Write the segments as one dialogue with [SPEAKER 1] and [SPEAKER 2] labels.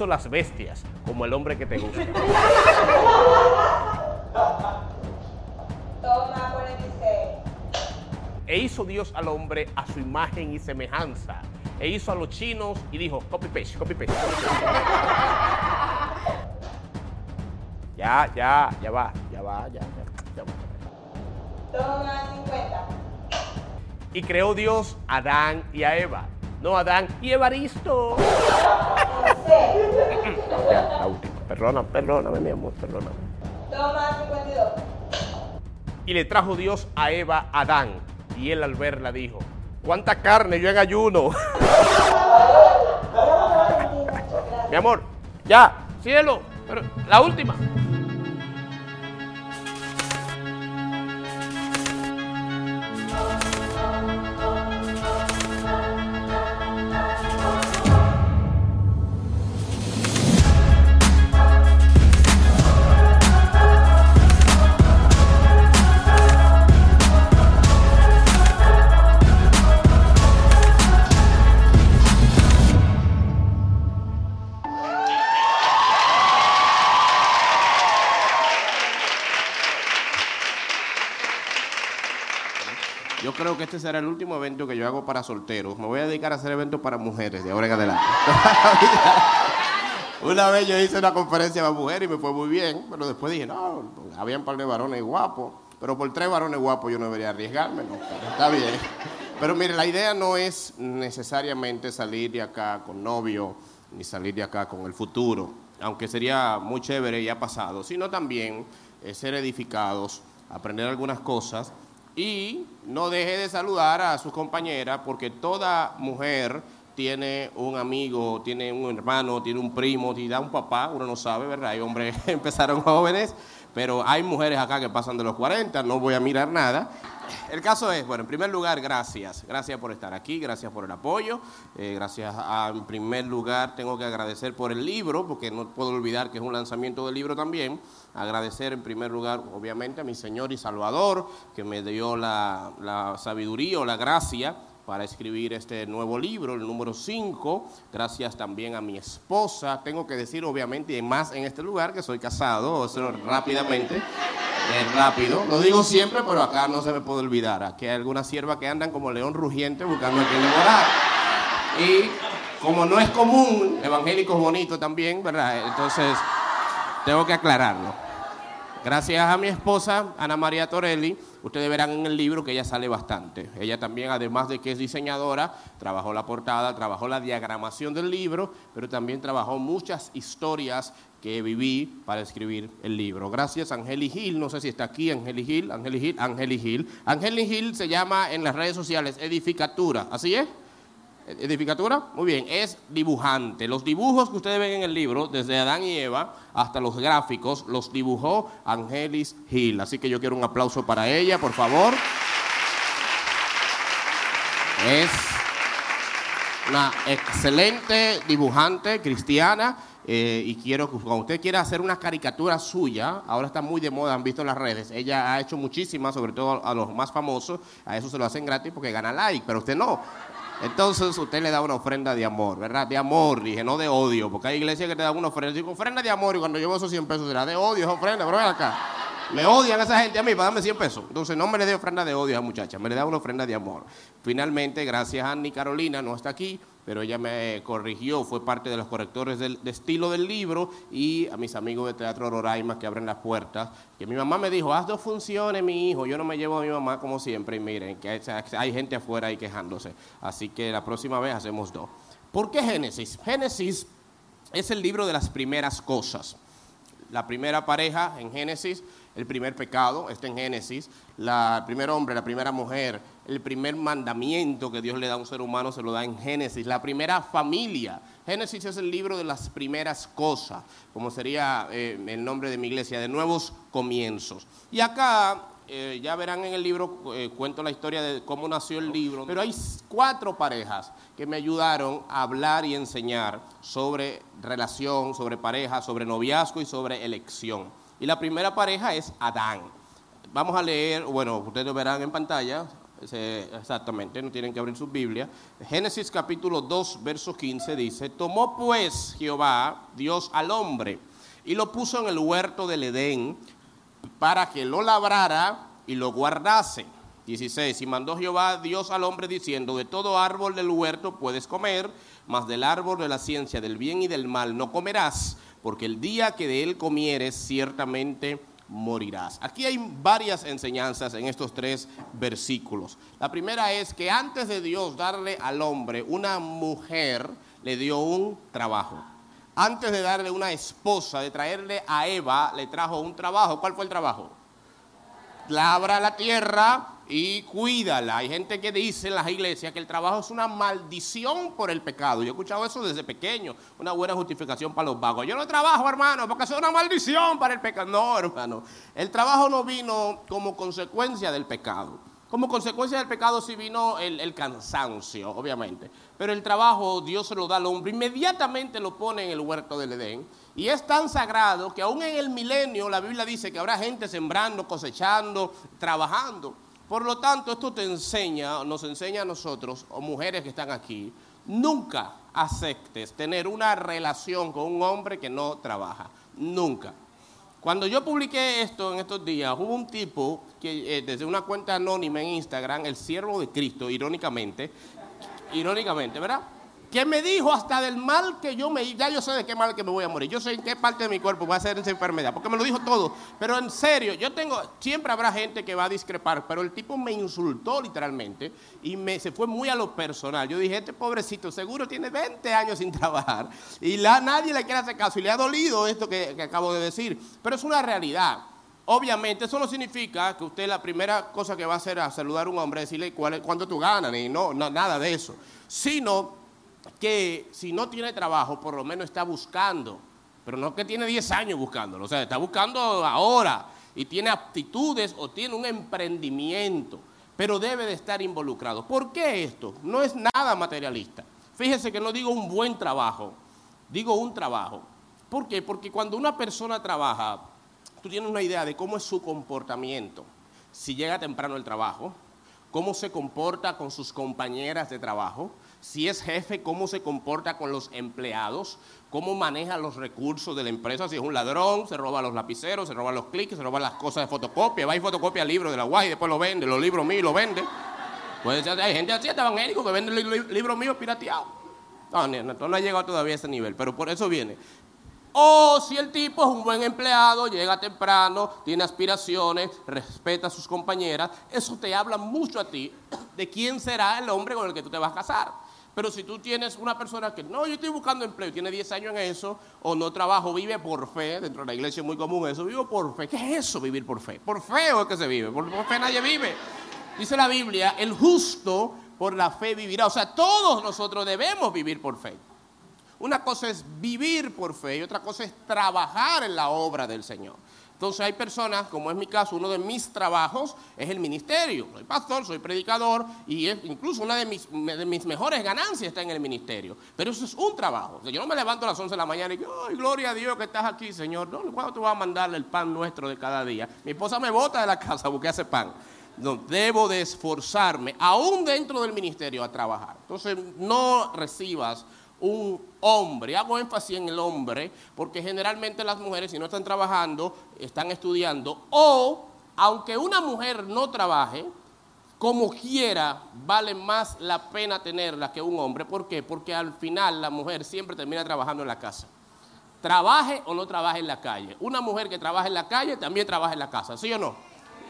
[SPEAKER 1] Hizo las bestias como el hombre que te gusta.
[SPEAKER 2] Toma 46.
[SPEAKER 1] E hizo Dios al hombre a su imagen y semejanza. E hizo a los chinos y dijo, copy paste, copy paste. copy paste". Ya, ya, ya va, ya va, ya, ya, ya va.
[SPEAKER 2] Toma 50.
[SPEAKER 1] Y creó Dios a Adán y a Eva. No Adán y Evaristo. Perdona, perdóname, mi amor, perdóname.
[SPEAKER 2] Toma 52.
[SPEAKER 1] Y le trajo Dios a Eva a Adán. Y él al verla dijo, ¿cuánta carne yo en ayuno? mi amor, ya, cielo, pero la última. Creo que este será el último evento que yo hago para solteros. Me voy a dedicar a hacer eventos para mujeres de ahora en adelante. Una vez yo hice una conferencia para mujeres y me fue muy bien, pero después dije, no, había un par de varones guapos, pero por tres varones guapos yo no debería arriesgarme, no, está bien. Pero mire, la idea no es necesariamente salir de acá con novio, ni salir de acá con el futuro, aunque sería muy chévere y ha pasado, sino también eh, ser edificados, aprender algunas cosas y no deje de saludar a sus compañeras porque toda mujer tiene un amigo, tiene un hermano, tiene un primo, tiene un papá, uno no sabe, ¿verdad? Hay hombres que empezaron jóvenes, pero hay mujeres acá que pasan de los 40, no voy a mirar nada. El caso es, bueno, en primer lugar, gracias. Gracias por estar aquí, gracias por el apoyo. eh, gracias a, en primer lugar, tengo que agradecer por el libro, porque no puedo olvidar que es un lanzamiento del libro también. Agradecer en primer lugar, obviamente, a mi Señor y Salvador, que me dio la, la sabiduría o la gracia para escribir este nuevo libro, el número 5. Gracias también a mi esposa. Tengo que decir, obviamente, y más en este lugar, que soy casado, rápidamente. Rápido. Lo digo siempre, pero acá no se me puede olvidar. Aquí hay algunas siervas que andan como león rugiente buscando a quien devorar. Y como no es común, evangélicos bonitos también, ¿verdad? Entonces, tengo que aclararlo. Gracias a mi esposa, Ana María Torelli, ustedes verán en el libro que ella sale bastante. Ella también, además de que es diseñadora, trabajó la portada, trabajó la diagramación del libro, pero también trabajó muchas historias que viví para escribir el libro. Gracias, Angeli Gil, no sé si está aquí, Angeli Gil, Angeli Gil, Angeli Gil. Angeli Gil se llama en las redes sociales Edificatura, ¿así es? ¿Edificatura? Muy bien, es dibujante. Los dibujos que ustedes ven en el libro, desde Adán y Eva hasta los gráficos, los dibujó Angelis Hill. Así que yo quiero un aplauso para ella, por favor. Es una excelente dibujante cristiana. eh, y quiero que cuando usted quiera hacer una caricatura suya, ahora está muy de moda, han visto en las redes, ella ha hecho muchísimas, sobre todo a los más famosos, a eso se lo hacen gratis porque gana like, pero usted no. Entonces usted le da una ofrenda de amor, ¿verdad? De amor, dije, no de odio, porque hay iglesias que te dan una ofrenda. Digo, ofrenda de amor y cuando llevo esos 100 pesos será de odio, es ofrenda, pero ven acá. Me odian a esa gente a mí para darme 100 pesos. Entonces no me le dé ofrenda de odio a esa muchacha, me le da una ofrenda de amor. Finalmente, gracias a Annie Carolina, no está aquí, pero ella me corrigió, fue parte de los correctores del, de estilo del libro y a mis amigos de Teatro Roraima que abren las puertas, que mi mamá me dijo, haz dos funciones, mi hijo, yo no me llevo a mi mamá como siempre y miren, que hay, hay gente afuera ahí quejándose, así que la próxima vez hacemos dos. ¿Por qué Génesis? Génesis es el libro de las primeras cosas. La primera pareja en Génesis, el primer pecado está en Génesis, la, el primer hombre, la primera mujer, el primer mandamiento que Dios le da a un ser humano se lo da en Génesis, la primera familia. Génesis es el libro de las primeras cosas, como sería eh, el nombre de mi iglesia, de nuevos comienzos. Y acá eh, ya verán en el libro, eh, cuento la historia de cómo nació el libro, pero hay cuatro parejas que me ayudaron a hablar y enseñar sobre relación, sobre pareja, sobre noviazgo y sobre elección. Y la primera pareja es Adán. Vamos a leer, bueno, ustedes verán en pantalla, exactamente, no tienen que abrir su Biblia. Génesis capítulo 2, verso 15 dice, tomó pues Jehová, Dios al hombre, y lo puso en el huerto del Edén para que lo labrara y lo guardase. 16. Y mandó Jehová Dios al hombre diciendo, de todo árbol del huerto puedes comer, mas del árbol de la ciencia del bien y del mal no comerás, porque el día que de él comieres ciertamente morirás. Aquí hay varias enseñanzas en estos tres versículos. La primera es que antes de Dios darle al hombre una mujer, le dio un trabajo. Antes de darle una esposa, de traerle a Eva, le trajo un trabajo. ¿Cuál fue el trabajo? labra la tierra y cuídala. Hay gente que dice en las iglesias que el trabajo es una maldición por el pecado. Yo he escuchado eso desde pequeño, una buena justificación para los vagos. Yo no trabajo, hermano, porque es una maldición para el pecado. No, hermano. El trabajo no vino como consecuencia del pecado. Como consecuencia del pecado sí vino el, el cansancio, obviamente. Pero el trabajo Dios se lo da al hombre, inmediatamente lo pone en el huerto del Edén. Y es tan sagrado que aún en el milenio la Biblia dice que habrá gente sembrando, cosechando, trabajando. Por lo tanto, esto te enseña, nos enseña a nosotros, o mujeres que están aquí, nunca aceptes tener una relación con un hombre que no trabaja. Nunca. Cuando yo publiqué esto en estos días, hubo un tipo que eh, desde una cuenta anónima en Instagram, el siervo de Cristo, irónicamente, irónicamente, ¿verdad? Que me dijo hasta del mal que yo me... Ya yo sé de qué mal que me voy a morir. Yo sé en qué parte de mi cuerpo va a ser esa enfermedad. Porque me lo dijo todo. Pero en serio, yo tengo... Siempre habrá gente que va a discrepar. Pero el tipo me insultó literalmente. Y me, se fue muy a lo personal. Yo dije, este pobrecito seguro tiene 20 años sin trabajar. Y la, nadie le quiere hacer caso. Y le ha dolido esto que, que acabo de decir. Pero es una realidad. Obviamente, eso no significa que usted la primera cosa que va a hacer a saludar a un hombre es decirle cuál cuánto tú ganas, ni no, no, nada de eso. Sino que si no tiene trabajo, por lo menos está buscando. Pero no que tiene 10 años buscándolo, o sea, está buscando ahora y tiene aptitudes o tiene un emprendimiento, pero debe de estar involucrado. ¿Por qué esto? No es nada materialista. Fíjese que no digo un buen trabajo, digo un trabajo. ¿Por qué? Porque cuando una persona trabaja, tú tienes una idea de cómo es su comportamiento. Si llega temprano al trabajo, cómo se comporta con sus compañeras de trabajo, si es jefe, cómo se comporta con los empleados, cómo maneja los recursos de la empresa, si es un ladrón, se roba los lapiceros, se roba los clics, se roba las cosas de fotocopia, va y fotocopia libros de la UAS y después lo vende, los libros míos lo vende. Puede ser, hay gente así, evangélico, que vende li- li- libros míos pirateados. No, no, no ha llegado todavía a ese nivel, pero por eso viene. O si el tipo es un buen empleado, llega temprano, tiene aspiraciones, respeta a sus compañeras, eso te habla mucho a ti de quién será el hombre con el que tú te vas a casar. Pero si tú tienes una persona que no, yo estoy buscando empleo tiene 10 años en eso, o no trabajo, vive por fe, dentro de la iglesia es muy común eso, vivo por fe. ¿Qué es eso, vivir por fe? ¿Por fe o es que se vive? Por, por fe nadie vive. Dice la Biblia, el justo por la fe vivirá. O sea, todos nosotros debemos vivir por fe. Una cosa es vivir por fe y otra cosa es trabajar en la obra del Señor. Entonces hay personas, como es mi caso, uno de mis trabajos es el ministerio. Soy pastor, soy predicador y es- incluso una de mis, de mis mejores ganancias está en el ministerio. Pero eso es un trabajo. Yo no me levanto a las 11 de la mañana y digo, ay, gloria a Dios que estás aquí, Señor. ¿Cuándo tú vas a mandarle el pan nuestro de cada día? Mi esposa me bota de la casa porque hace pan. Debo de esforzarme, aún dentro del ministerio, a trabajar. Entonces, no recibas un hombre, hago énfasis en el hombre, porque generalmente las mujeres si no están trabajando, están estudiando, o aunque una mujer no trabaje, como quiera, vale más la pena tenerla que un hombre. ¿Por qué? Porque al final la mujer siempre termina trabajando en la casa. Trabaje o no trabaje en la calle. Una mujer que trabaja en la calle también trabaja en la casa, ¿sí o no?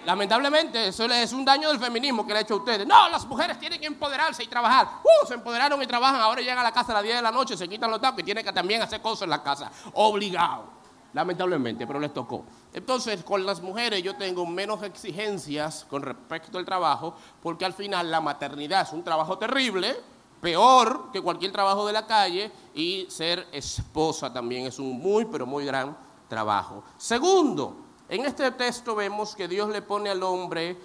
[SPEAKER 1] Lamentablemente, eso es un daño del feminismo que le ha hecho a ustedes. No, las mujeres tienen que empoderarse y trabajar. Uh, se empoderaron y trabajan. Ahora llegan a la casa a las 10 de la noche, se quitan los tacos y tienen que también hacer cosas en la casa. Obligado. Lamentablemente, pero les tocó. Entonces, con las mujeres yo tengo menos exigencias con respecto al trabajo, porque al final la maternidad es un trabajo terrible, peor que cualquier trabajo de la calle, y ser esposa también es un muy, pero muy gran trabajo. Segundo, en este texto vemos que Dios le pone al hombre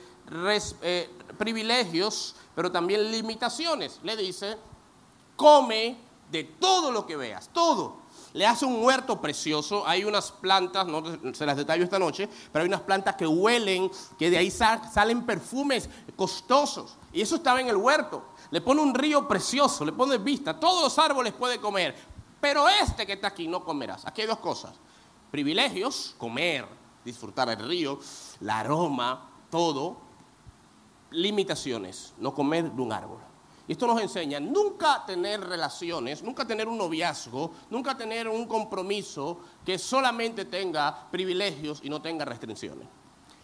[SPEAKER 1] eh, privilegios, pero también limitaciones. Le dice, come de todo lo que veas, todo. Le hace un huerto precioso, hay unas plantas, no se las detallo esta noche, pero hay unas plantas que huelen, que de ahí salen perfumes costosos. Y eso estaba en el huerto. Le pone un río precioso, le pone vista, todos los árboles puede comer, pero este que está aquí no comerás. Aquí hay dos cosas, privilegios, comer, disfrutar el río, la aroma, todo, limitaciones, no comer de un árbol. Y esto nos enseña nunca tener relaciones, nunca tener un noviazgo, nunca tener un compromiso que solamente tenga privilegios y no tenga restricciones.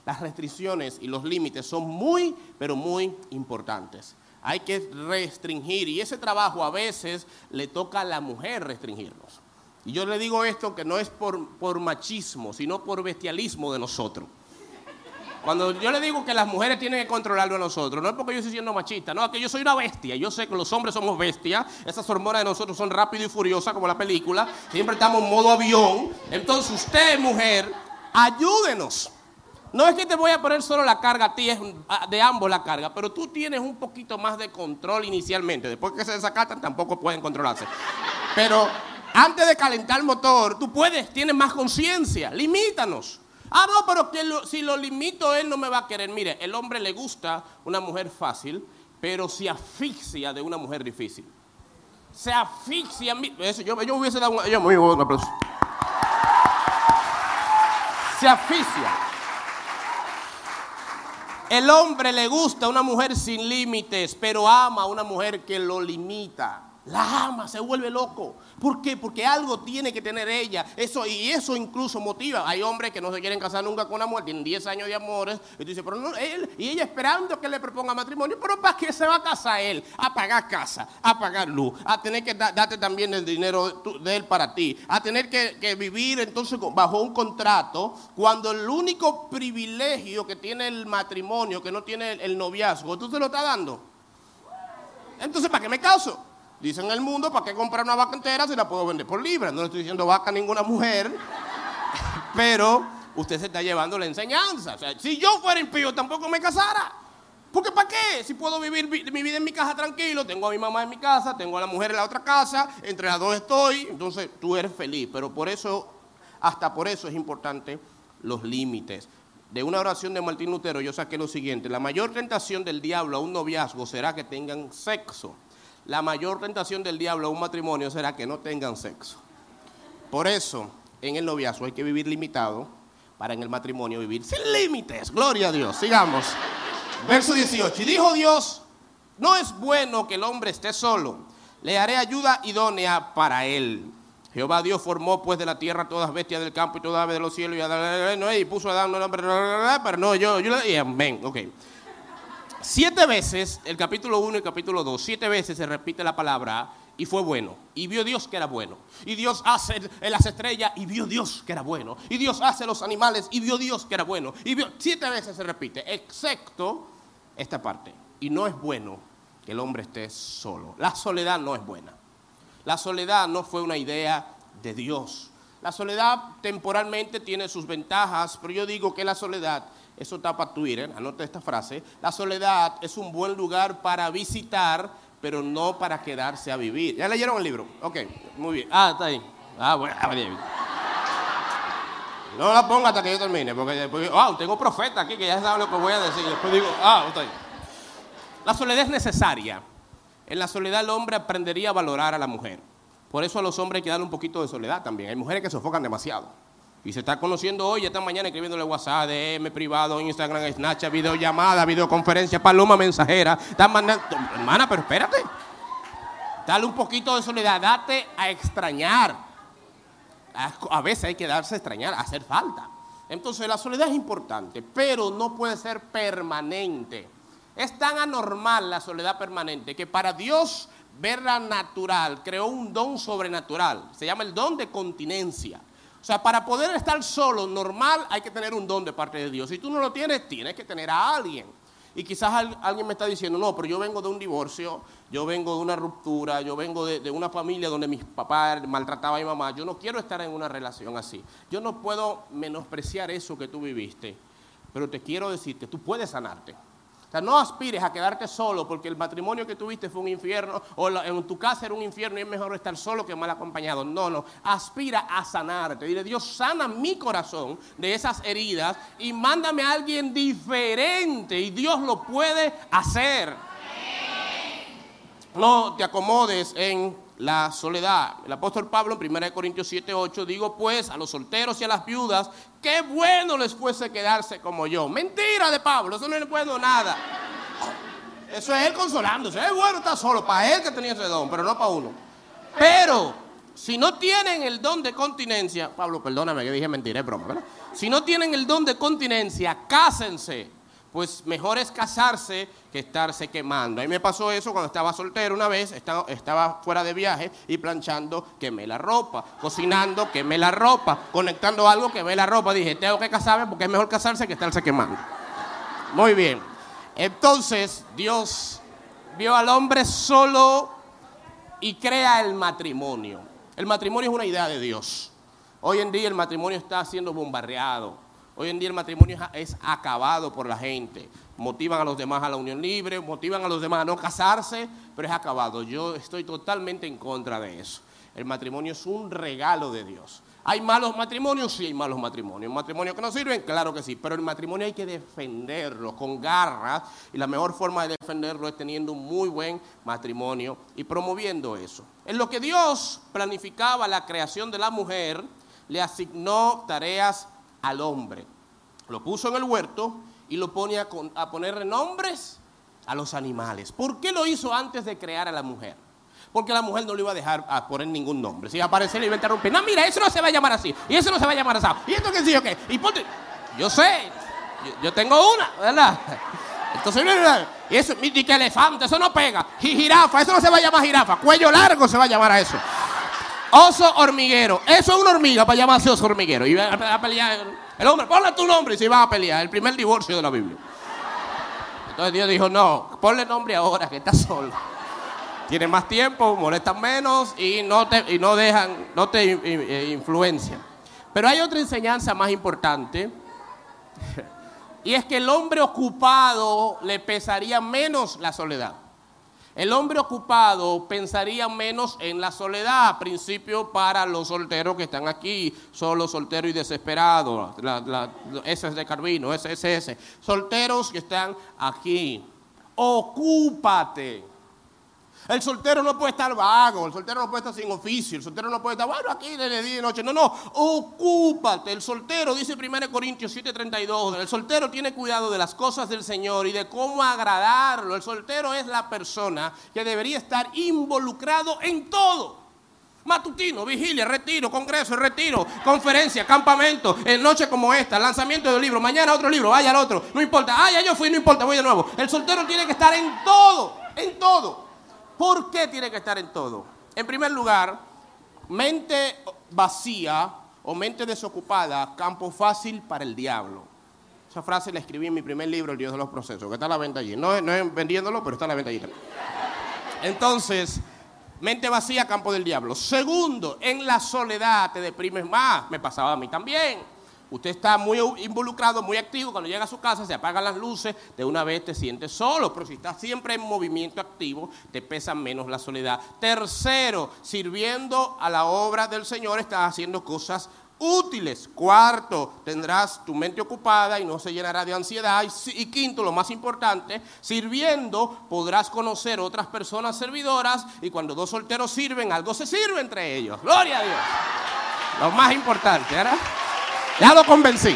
[SPEAKER 1] Las restricciones y los límites son muy, pero muy importantes. Hay que restringir y ese trabajo a veces le toca a la mujer restringirnos. Y yo le digo esto que no es por, por machismo, sino por bestialismo de nosotros. Cuando yo le digo que las mujeres tienen que controlarlo a nosotros, no es porque yo estoy siendo machista, no, es que yo soy una bestia. Yo sé que los hombres somos bestias, esas hormonas de nosotros son rápidas y furiosas como la película, siempre estamos en modo avión. Entonces usted, mujer, ayúdenos. No es que te voy a poner solo la carga a ti, es de ambos la carga, pero tú tienes un poquito más de control inicialmente. Después que se desacatan, tampoco pueden controlarse. Pero antes de calentar el motor, tú puedes, tienes más conciencia. Limítanos. Ah, no, pero si lo limito, él no me va a querer. Mire, el hombre le gusta una mujer fácil, pero se asfixia de una mujer difícil. Se asfixia. Eso, yo, yo hubiese dado yo me un aplauso. Se asfixia. El hombre le gusta una mujer sin límites, pero ama a una mujer que lo limita. La ama, se vuelve loco. ¿Por qué? Porque algo tiene que tener ella. Eso, y eso incluso motiva. Hay hombres que no se quieren casar nunca con una mujer, tienen 10 años de amores. Y tú dices, pero no, él, y ella esperando que le proponga matrimonio. Pero ¿para qué se va a casar él? A pagar casa, a pagar luz, a tener que darte también el dinero de él para ti, a tener que, vivir entonces bajo un contrato, cuando el único privilegio que tiene el matrimonio, que no tiene el noviazgo, tú se lo estás dando. Entonces, ¿para qué me caso? Dicen en el mundo, ¿para qué comprar una vaca entera si la puedo vender por libre? No le estoy diciendo vaca a ninguna mujer, pero usted se está llevando la enseñanza. O sea, si yo fuera impío, tampoco me casara. Porque ¿para qué? Si puedo vivir mi vida en mi casa tranquilo, tengo a mi mamá en mi casa, tengo a la mujer en la otra casa, entre las dos estoy, entonces tú eres feliz. Pero por eso, hasta por eso es importante los límites. De una oración de Martín Lutero yo saqué lo siguiente, la mayor tentación del diablo a un noviazgo será que tengan sexo la mayor tentación del diablo a un matrimonio será que no tengan sexo. Por eso, en el noviazgo hay que vivir limitado para en el matrimonio vivir sin límites. Gloria a Dios. Sigamos. Verso 18. Y dijo Dios, no es bueno que el hombre esté solo. Le haré ayuda idónea para él. Jehová Dios formó pues de la tierra todas bestias del campo y todas aves de los cielos y, y puso a dar un nombre, pero no, yo, yo, y amén, ok. Siete veces, el capítulo 1 y el capítulo 2, siete veces se repite la palabra y fue bueno. Y vio Dios que era bueno. Y Dios hace las estrellas y vio Dios que era bueno. Y Dios hace los animales y vio Dios que era bueno. Y vio, siete veces se repite, excepto esta parte. Y no es bueno que el hombre esté solo. La soledad no es buena. La soledad no fue una idea de Dios. La soledad temporalmente tiene sus ventajas, pero yo digo que la soledad eso está para Twitter, anota esta frase, la soledad es un buen lugar para visitar, pero no para quedarse a vivir. ¿Ya leyeron el libro? Ok, muy bien. Ah, está ahí. Ah, bueno, ah, bien. No la ponga hasta que yo termine, porque después, ah, tengo profeta aquí que ya sabe lo que voy a decir. Después digo, ah, está ahí. La soledad es necesaria. En la soledad el hombre aprendería a valorar a la mujer. Por eso a los hombres hay que darle un poquito de soledad también. Hay mujeres que se enfocan demasiado. Y se está conociendo hoy, esta mañana escribiéndole WhatsApp, DM privado, Instagram, Snapchat, videollamada, videoconferencia, paloma mensajera. Están mandando, hermana, pero espérate. Dale un poquito de soledad, date a extrañar. A veces hay que darse a extrañar, hacer falta. Entonces la soledad es importante, pero no puede ser permanente. Es tan anormal la soledad permanente que para Dios verla natural creó un don sobrenatural. Se llama el don de continencia. O sea, para poder estar solo, normal, hay que tener un don de parte de Dios. Si tú no lo tienes, tienes que tener a alguien. Y quizás alguien me está diciendo, no, pero yo vengo de un divorcio, yo vengo de una ruptura, yo vengo de, una familia donde mis papás maltrataban a mi mamá. Yo no quiero estar en una relación así. Yo no puedo menospreciar eso que tú viviste. Pero te quiero decir que tú puedes sanarte. O sea, no aspires a quedarte solo porque el matrimonio que tuviste fue un infierno o en tu casa era un infierno y es mejor estar solo que mal acompañado. No, no. Aspira a sanarte. Dile, Dios, sana mi corazón de esas heridas y mándame a alguien diferente y Dios lo puede hacer. No te acomodes en la soledad. El apóstol Pablo en 1 Corintios 7, 8 digo pues a los solteros y a las viudas, qué bueno les fuese quedarse como yo. Mentira de Pablo, eso no es bueno nada. Eso es él consolándose. Es bueno estar solo, para él que tenía ese don, pero no para uno. Pero si no tienen el don de continencia, Pablo, perdóname que dije mentira, es broma, ¿verdad? Si no tienen el don de continencia, cásense. Pues mejor es casarse que estarse quemando. A mí me pasó eso cuando estaba soltero una vez, estaba, estaba fuera de viaje y planchando, quemé la ropa, cocinando, quemé la ropa, conectando algo, quemé la ropa. Dije, tengo que casarme porque es mejor casarse que estarse quemando. Muy bien. Entonces Dios vio al hombre solo y crea el matrimonio. El matrimonio es una idea de Dios. Hoy en día el matrimonio está siendo bombardeado. Hoy en día el matrimonio es acabado por la gente. Motivan a los demás a la unión libre, motivan a los demás a no casarse, pero es acabado. Yo estoy totalmente en contra de eso. El matrimonio es un regalo de Dios. ¿Hay malos matrimonios? Sí, hay malos matrimonios. ¿Matrimonios que no sirven? Claro que sí. Pero el matrimonio hay que defenderlo con garras. Y la mejor forma de defenderlo es teniendo un muy buen matrimonio y promoviendo eso. En lo que Dios planificaba la creación de la mujer, le asignó tareas al hombre. Lo puso en el huerto y lo pone a, a ponerle nombres a los animales. ¿Por qué lo hizo antes de crear a la mujer? Porque la mujer no le iba a dejar a poner ningún nombre. Si iba a aparecer, le iba a interrumpir. No, mira, eso no se va a llamar así. Y eso no se va a llamar así. Y esto que sí, o qué. Y ponte. Yo sé. Yo, tengo una, ¿verdad? Entonces, mira, y eso, y que elefante, eso no pega. Y jirafa, eso no se va a llamar jirafa. Cuello largo se va a llamar a eso. Oso hormiguero. Eso es una hormiga para llamarse oso hormiguero. Y va a, pelear. El hombre, ponle tu nombre y se va a pelear. El primer divorcio de la Biblia. Entonces Dios dijo, no, ponle nombre ahora que estás solo. Tienes más tiempo, molestan menos y no te, y no dejan, no te eh, influencian. Pero hay otra enseñanza más importante. Y es que el hombre ocupado le pesaría menos la soledad. El hombre ocupado pensaría menos en la soledad, principio para los solteros que están aquí, solo soltero y desesperado, la, es de Carvino, ese, ese, ese. Solteros que están aquí, ocúpate. El soltero no puede estar vago, el soltero no puede estar sin oficio, el soltero no puede estar, bueno, aquí de día y noche. No, no, ocúpate. El soltero, dice 1 Corintios 7:32, el soltero tiene cuidado de las cosas del Señor y de cómo agradarlo. El soltero es la persona que debería estar involucrado en todo. Matutino, vigilia, retiro, congreso, retiro, conferencia, campamento, en noche como esta, lanzamiento de libro, mañana otro libro, vaya al otro, no importa, ah, ya yo fui, no importa, voy de nuevo. El soltero tiene que estar en todo, en todo. ¿Por qué tiene que estar en todo? En primer lugar, mente vacía o mente desocupada, campo fácil para el diablo. Esa frase la escribí en mi primer libro, El Dios de los Procesos, que está a la venta allí. No, no es vendiéndolo, pero está a la venta allí. Entonces, mente vacía, campo del diablo. Segundo, en la soledad te deprimes más. Me pasaba a mí también. Usted está muy involucrado, muy activo. Cuando llega a su casa, se apagan las luces, de una vez te sientes solo. Pero si estás siempre en movimiento activo, te pesa menos la soledad. Tercero, sirviendo a la obra del Señor, estás haciendo cosas útiles. Cuarto, tendrás tu mente ocupada y no se llenará de ansiedad. Y, quinto, lo más importante, sirviendo podrás conocer otras personas servidoras y cuando dos solteros sirven, algo se sirve entre ellos. Gloria a Dios. Lo más importante, ¿verdad? Ya lo convencí.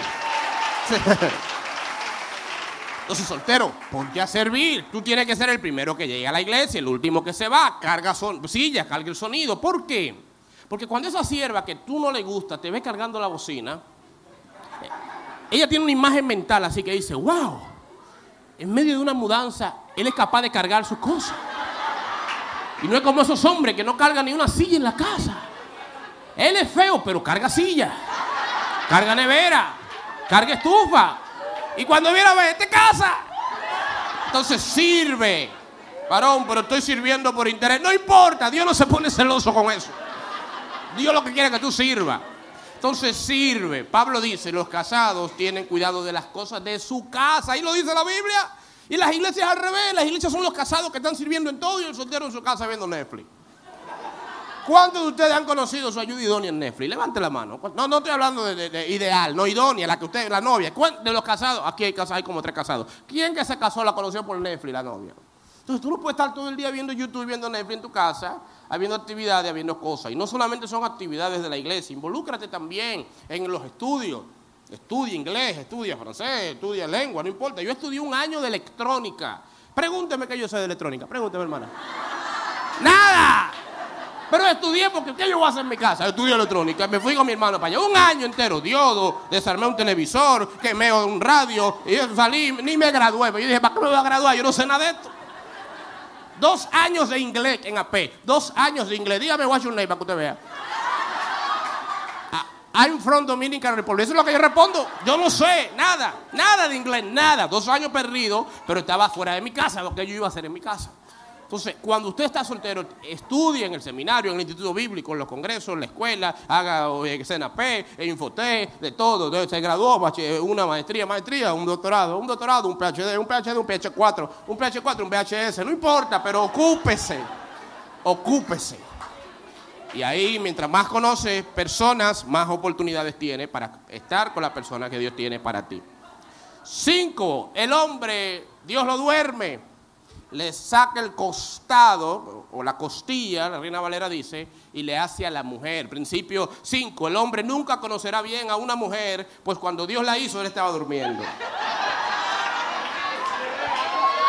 [SPEAKER 1] Entonces, soltero, ponte a servir. Tú tienes que ser el primero que llega a la iglesia, el último que se va. Carga son silla, carga el sonido. ¿Por qué? Porque cuando esa sierva que tú no le gusta te ve cargando la bocina, eh, ella tiene una imagen mental así que dice, wow, en medio de una mudanza, él es capaz de cargar sus cosas. Y no es como esos hombres que no cargan ni una silla en la casa. Él es feo, pero carga silla, carga nevera, carga estufa. Y cuando viene a ver, te casa. Entonces sirve. Varón, pero estoy sirviendo por interés. No importa, Dios no se pone celoso con eso. Dios lo que quiere es que tú sirvas. Entonces sirve. Pablo dice, los casados tienen cuidado de las cosas de su casa. Ahí lo dice la Biblia. Y las iglesias al revés, las iglesias son los casados que están sirviendo en todo y el soltero en su casa viendo Netflix. ¿Cuántos de ustedes han conocido su ayuda idónea en Netflix? Levante la mano. No, no estoy hablando de, de- de ideal, no idónea, la que usted, la novia. ¿Cuán- De los casados, aquí hay, hay como tres casados. ¿Quién que se casó la conoció por Netflix, la novia? Entonces tú no puedes estar todo el día viendo YouTube, viendo Netflix en tu casa, habiendo actividades, habiendo cosas. Y no solamente son actividades de la iglesia, involúcrate también en los estudios. Estudia inglés, estudia francés, estudia lengua, no importa. Yo estudié un año de electrónica. Pregúnteme qué yo sé de electrónica, pregúnteme hermana. ¡Nada! Pero estudié porque ¿qué yo voy a hacer en mi casa? Estudié electrónica, me fui con mi hermano para allá. Un año entero, diodo, desarmé un televisor, quemé un radio, y yo salí, ni me gradué. Pero yo dije, ¿para qué me voy a graduar? Yo no sé nada de esto. Dos años de inglés en AP, dos años de inglés. Dígame what's your name para que usted vea. Ah, I'm from Dominican Republic. Eso es lo que yo respondo. Yo no sé, nada, nada de inglés, nada. Dos años perdido, pero estaba fuera de mi casa, lo que yo iba a hacer en mi casa. Entonces, cuando usted está soltero, estudie en el seminario, en el instituto bíblico, en los congresos, en la escuela, haga eh, CNAP, en Infoté, de todo. Entonces, se graduó, bache- una maestría, maestría, un doctorado, un doctorado, un PhD, un PhD, un PH4, un PH4, un VHS, no importa, pero ocúpese, ocúpese. Y ahí, mientras más conoces personas, más oportunidades tiene para estar con la persona que Dios tiene para ti. Cinco, el hombre, Dios lo duerme, le saca el costado o la costilla, la Reina Valera dice, y le hace a la mujer. Principio 5, el hombre nunca conocerá bien a una mujer, pues cuando Dios la hizo, él estaba durmiendo.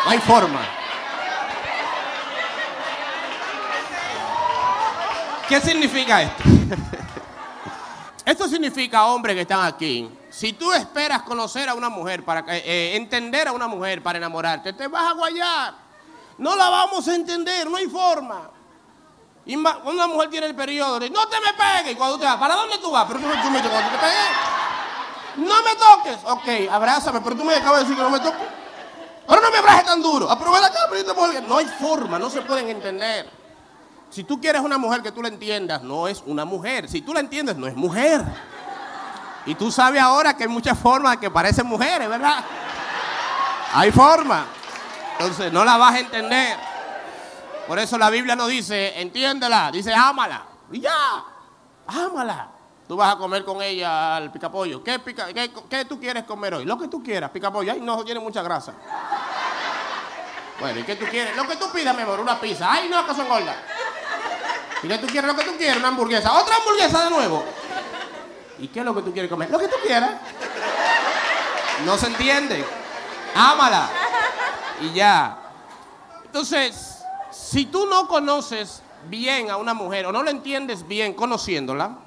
[SPEAKER 1] No hay forma. ¿Qué significa esto? Esto significa, hombres que están aquí, si tú esperas conocer a una mujer, para que- eh, entender a una mujer para enamorarte, te vas a guayar. No la vamos a entender, no hay forma. Y una mujer tiene el periodo, dice, no te me pegues. Y cuando te vas, ¿para dónde tú vas? Pero tú, tú me cuando te pegues. No me toques. Ok, abrázame, pero tú me acabas de decir que no me toques. Pero no me abrajes tan duro. Aprovecha la cámara. No hay forma, no se pueden entender. Si tú quieres una mujer que tú la entiendas, no es una mujer. Si tú la entiendes, no es mujer. Y tú sabes ahora que hay muchas formas que parecen mujeres, ¿verdad? Hay formas. Entonces no la vas a entender. Por eso la Biblia no dice, entiéndela, dice, ámala. Y ya, ámala. Tú vas a comer con ella al picapollo. ¿Qué, pica, qué, tú quieres comer hoy? Lo que tú quieras, picapollo. Ay, no, tiene mucha grasa. Bueno, ¿y qué tú quieres? Lo que tú pidas, mi amor, una pizza. Ay, no, que son gordas. ¿Y qué tú quieres? Lo que tú quieres, una hamburguesa. Otra hamburguesa de nuevo. ¿Y qué es lo que tú quieres comer? Lo que tú quieras. No se entiende. Ámala. Y ya. Entonces, si tú no conoces bien a una mujer o no la entiendes bien conociéndola,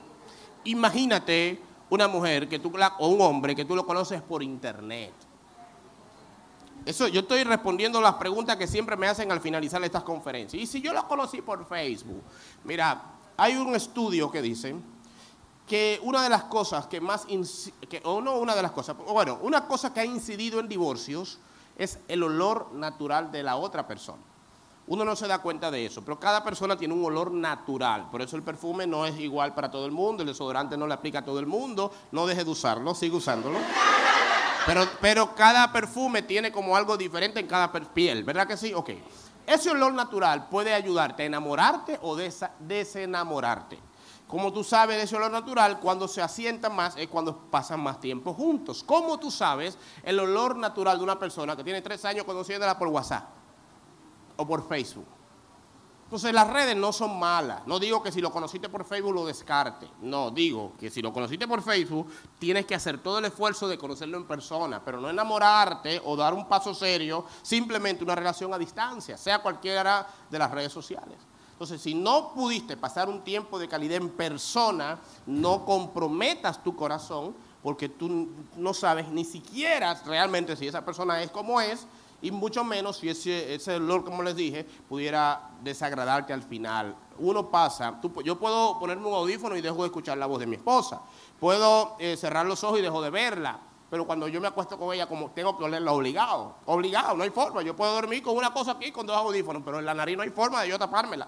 [SPEAKER 1] imagínate una mujer que tú o un hombre que tú lo conoces por internet. Eso, yo estoy respondiendo las preguntas que siempre me hacen al finalizar estas conferencias. Y si yo lo conocí por Facebook, mira, hay un estudio que dice que una de las cosas que más, que, o no una de las cosas, bueno, una cosa que ha incidido en divorcios es el olor natural de la otra persona. Uno no se da cuenta de eso, pero cada persona tiene un olor natural. Por eso el perfume no es igual para todo el mundo, el desodorante no le aplica a todo el mundo. No deje de usarlo, sigue usándolo. Pero, pero cada perfume tiene como algo diferente en cada piel, ¿verdad que sí? Ok. Ese olor natural puede ayudarte a enamorarte o desenamorarte. Como tú sabes de ese olor natural, cuando se asienta más es cuando pasan más tiempo juntos. ¿Cómo tú sabes el olor natural de una persona que tiene tres años conociéndola por WhatsApp o por Facebook? Entonces las redes no son malas. No digo que si lo conociste por Facebook lo descarte. No, digo que si lo conociste por Facebook tienes que hacer todo el esfuerzo de conocerlo en persona, pero no enamorarte o dar un paso serio, simplemente una relación a distancia, sea cualquiera de las redes sociales. Entonces, si no pudiste pasar un tiempo de calidad en persona, no comprometas tu corazón porque tú no sabes ni siquiera realmente si esa persona es como es y mucho menos si ese, ese olor, como les dije, pudiera desagradarte al final. Uno pasa, yo puedo ponerme un audífono y dejo de escuchar la voz de mi esposa, puedo eh, cerrar los ojos y dejo de verla, pero cuando yo me acuesto con ella, como tengo que olerla obligado, obligado, no hay forma, yo puedo dormir con una cosa aquí, con dos audífonos, pero en la nariz no hay forma de yo tapármela,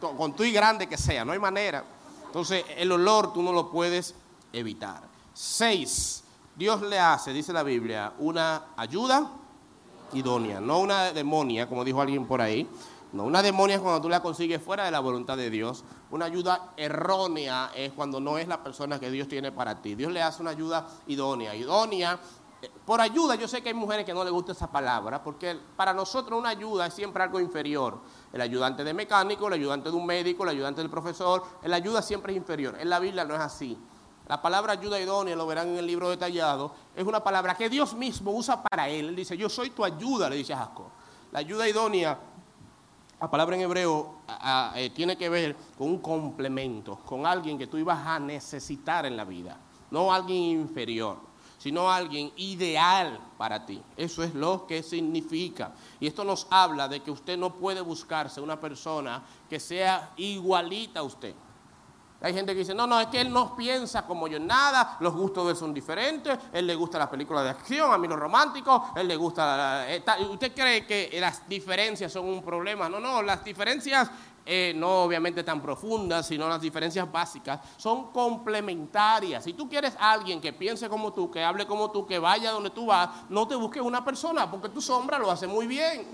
[SPEAKER 1] con, tú y grande que sea, no hay manera. Entonces, el olor tú no lo puedes evitar. Seis, Dios le hace, dice la Biblia, una ayuda idónea, no una demonia, como dijo alguien por ahí. No, una demonia es cuando tú la consigues fuera de la voluntad de Dios. Una ayuda errónea es cuando no es la persona que Dios tiene para ti. Dios le hace una ayuda idónea. Idónea, por ayuda, yo sé que hay mujeres que no les gusta esa palabra, porque para nosotros una ayuda es siempre algo inferior. El ayudante de mecánico, el ayudante de un médico, el ayudante del profesor, la ayuda siempre es inferior. En la Biblia no es así. La palabra ayuda idónea, lo verán en el libro detallado, es una palabra que Dios mismo usa para él. Él dice, yo soy tu ayuda, le dice a. La ayuda idónea, la palabra en hebreo eh, tiene que ver con un complemento, con alguien que tú ibas a necesitar en la vida, no alguien inferior, sino alguien ideal para ti. Eso es lo que significa. Y esto nos habla de que usted no puede buscarse una persona que sea igualita a usted. Hay gente que dice, no, no, es que él no piensa como yo en nada, los gustos de él son diferentes, él le gusta las películas de acción, a mí los románticos, él le gusta... Eh, ¿Usted cree que las diferencias son un problema? No, no, las diferencias eh, no obviamente tan profundas, sino las diferencias básicas, son complementarias. Si tú quieres a alguien que piense como tú, que hable como tú, que vaya donde tú vas, no te busques una persona, porque tu sombra lo hace muy bien.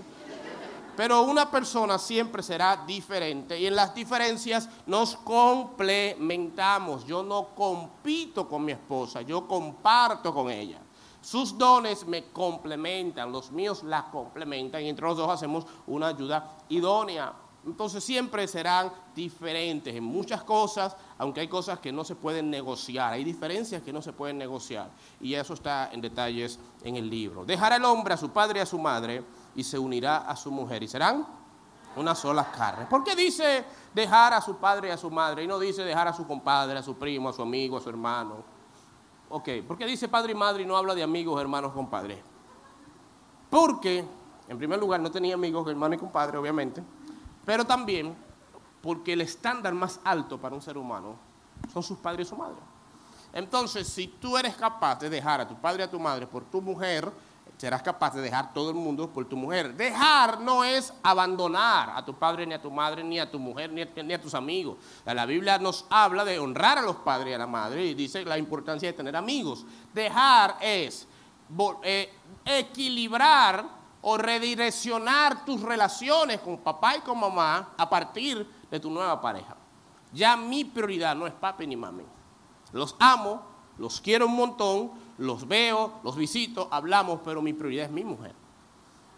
[SPEAKER 1] Pero una persona siempre será diferente y en las diferencias nos complementamos. Yo no compito con mi esposa, yo comparto con ella. Sus dones me complementan, los míos la complementan y entre los dos hacemos una ayuda idónea. Entonces siempre serán diferentes en muchas cosas, aunque hay cosas que no se pueden negociar, hay diferencias que no se pueden negociar. Y eso está en detalles en el libro. Dejar al hombre a su padre y a su madre y se unirá a su mujer y serán una sola carne. ¿Por qué dice dejar a su padre y a su madre y no dice dejar a su compadre, a su primo, a su amigo, a su hermano? Ok, ¿por qué dice padre y madre y no habla de amigos, hermanos, compadres? Porque, en primer lugar, no tenía amigos, hermanos y compadres, obviamente, pero también porque el estándar más alto para un ser humano son sus padres y su madre. Entonces, si tú eres capaz de dejar a tu padre y a tu madre por tu mujer, serás capaz de dejar todo el mundo por tu mujer. Dejar no es abandonar a tu padre, ni a tu madre, ni a tu mujer, ni a, tus amigos. La Biblia nos habla de honrar a los padres y a la madre y dice la importancia de tener amigos. Dejar es eh, equilibrar o redireccionar tus relaciones con papá y con mamá a partir de tu nueva pareja. Ya mi prioridad no es papi ni mami. Los amo, los quiero un montón, los veo, los visito, hablamos, pero mi prioridad es mi mujer.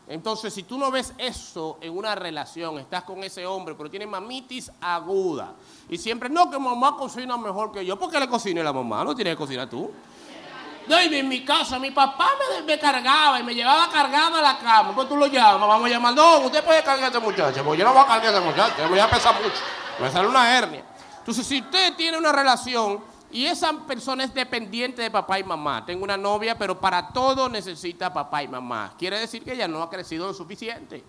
[SPEAKER 1] Entonces, si tú no ves eso en una relación, estás con ese hombre, pero tiene mamitis aguda, y siempre, no, que mamá cocina mejor que yo, ¿por qué le cocina la mamá? No tiene que cocinar tú. No, en mi casa, mi papá me, cargaba y me llevaba cargado a la cama. Pues tú lo llamas, vamos a llamar, no, usted puede cargar a esta muchacha, porque yo no voy a cargar a esta muchacha, me voy a pesar mucho, me sale una hernia. Entonces, si usted tiene una relación y esa persona es dependiente de papá y mamá. Tengo una novia, pero para todo necesita papá y mamá. Quiere decir que ella no ha crecido lo suficiente.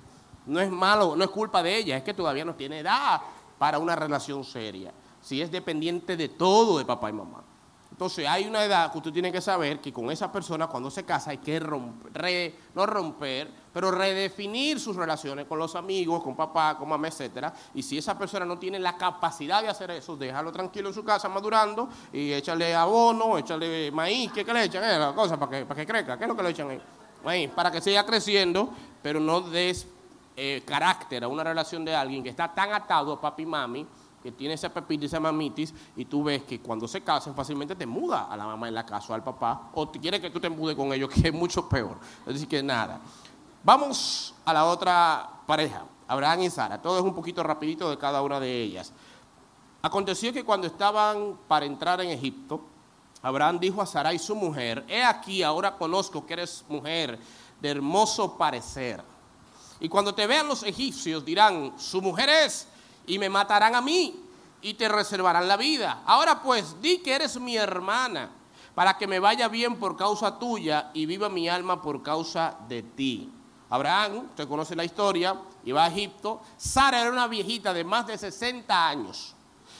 [SPEAKER 1] No es malo, no es culpa de ella, es que todavía no tiene edad para una relación seria. Si es dependiente de todo de papá y mamá. Entonces hay una edad que usted tiene que saber que con esa persona cuando se casa hay que romper, no romper, pero redefinir sus relaciones con los amigos, con papá, con mamá, etcétera. Y si esa persona no tiene la capacidad de hacer eso, déjalo tranquilo en su casa madurando y échale abono, échale maíz, ¿qué, le echan? Eh, la cosa para que, para que crezca, ¿qué es lo que le echan ahí? Maíz, para que siga creciendo, pero no des eh, carácter a una relación de alguien que está tan atado a papi y mami que tiene esa pepita esa mamitis, y tú ves que cuando se casan fácilmente te muda a la mamá en la casa o al papá, o te quiere que tú te mudes con ellos, que es mucho peor. Decir, que nada. Vamos a la otra pareja, Abraham y Sara. Todo es un poquito rapidito de cada una de ellas. Aconteció que cuando estaban para entrar en Egipto, Abraham dijo a Sara y su mujer, he aquí, ahora conozco que eres mujer de hermoso parecer. Y cuando te vean los egipcios dirán, su mujer es y me matarán a mí y te reservarán la vida. Ahora pues, di que eres mi hermana, para que me vaya bien por causa tuya y viva mi alma por causa de ti. Abraham, usted conoce la historia, iba a Egipto. Sara era una viejita de más de 60 años.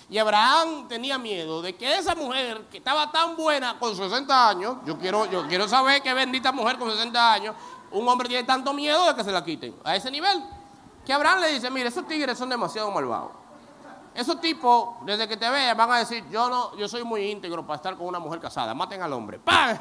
[SPEAKER 1] Y Abraham tenía miedo de que esa mujer que estaba tan buena con 60 años, yo quiero, yo quiero saber qué bendita mujer con 60 años, un hombre tiene tanto miedo de que se la quiten a ese nivel. Que Abraham le dice, mire, esos tigres son demasiado malvados. Esos tipos, desde que te vean, van a decir, yo no, yo soy muy íntegro para estar con una mujer casada, maten al hombre. ¡Pam!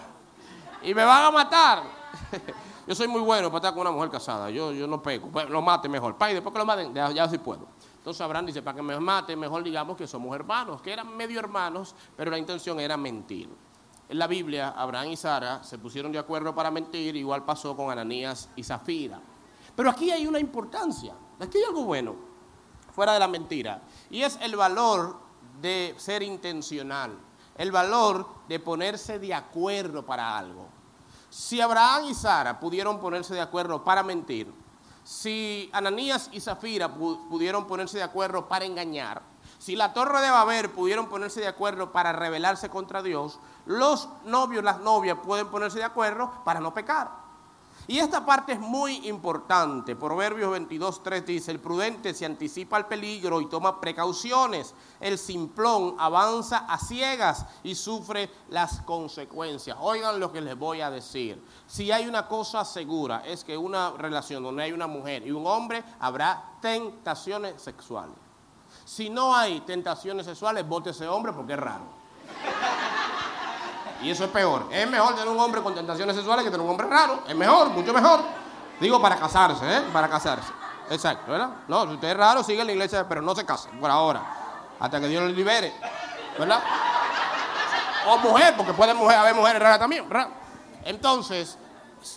[SPEAKER 1] Y me van a matar. Yo soy muy bueno para estar con una mujer casada. Yo, yo no pego. Pues, lo mate mejor. Pa, y después que lo maten, ya, ya puedo. Entonces Abraham dice, para que me mate, mejor digamos que somos hermanos, que eran medio hermanos, pero la intención era mentir. En la Biblia, Abraham y Sara se pusieron de acuerdo para mentir, igual pasó con Ananías y Zafira. Pero aquí hay una importancia, aquí hay algo bueno, fuera de la mentira, y es el valor de ser intencional, el valor de ponerse de acuerdo para algo. Si Abraham y Sara pudieron ponerse de acuerdo para mentir, si Ananías y Zafira pudieron ponerse de acuerdo para engañar, si la torre de Babel pudieron ponerse de acuerdo para rebelarse contra Dios, los novios, las novias pueden ponerse de acuerdo para no pecar. Y esta parte es muy importante. Proverbios 22.3 dice, el prudente se anticipa al peligro y toma precauciones. El simplón avanza a ciegas y sufre las consecuencias. Oigan lo que les voy a decir. Si hay una cosa segura, es que una relación donde hay una mujer y un hombre, habrá tentaciones sexuales. Si no hay tentaciones sexuales, vote ese hombre porque es raro. Y eso es peor. Es mejor tener un hombre con tentaciones sexuales que tener un hombre raro. Es mejor, mucho mejor. Digo para casarse, ¿eh? Para casarse. Exacto, ¿verdad? No, si usted es raro, sigue en la iglesia, pero no se case por ahora. Hasta que Dios lo libere. ¿Verdad? O mujer, porque puede mujer, haber mujeres raras también, ¿verdad? Entonces,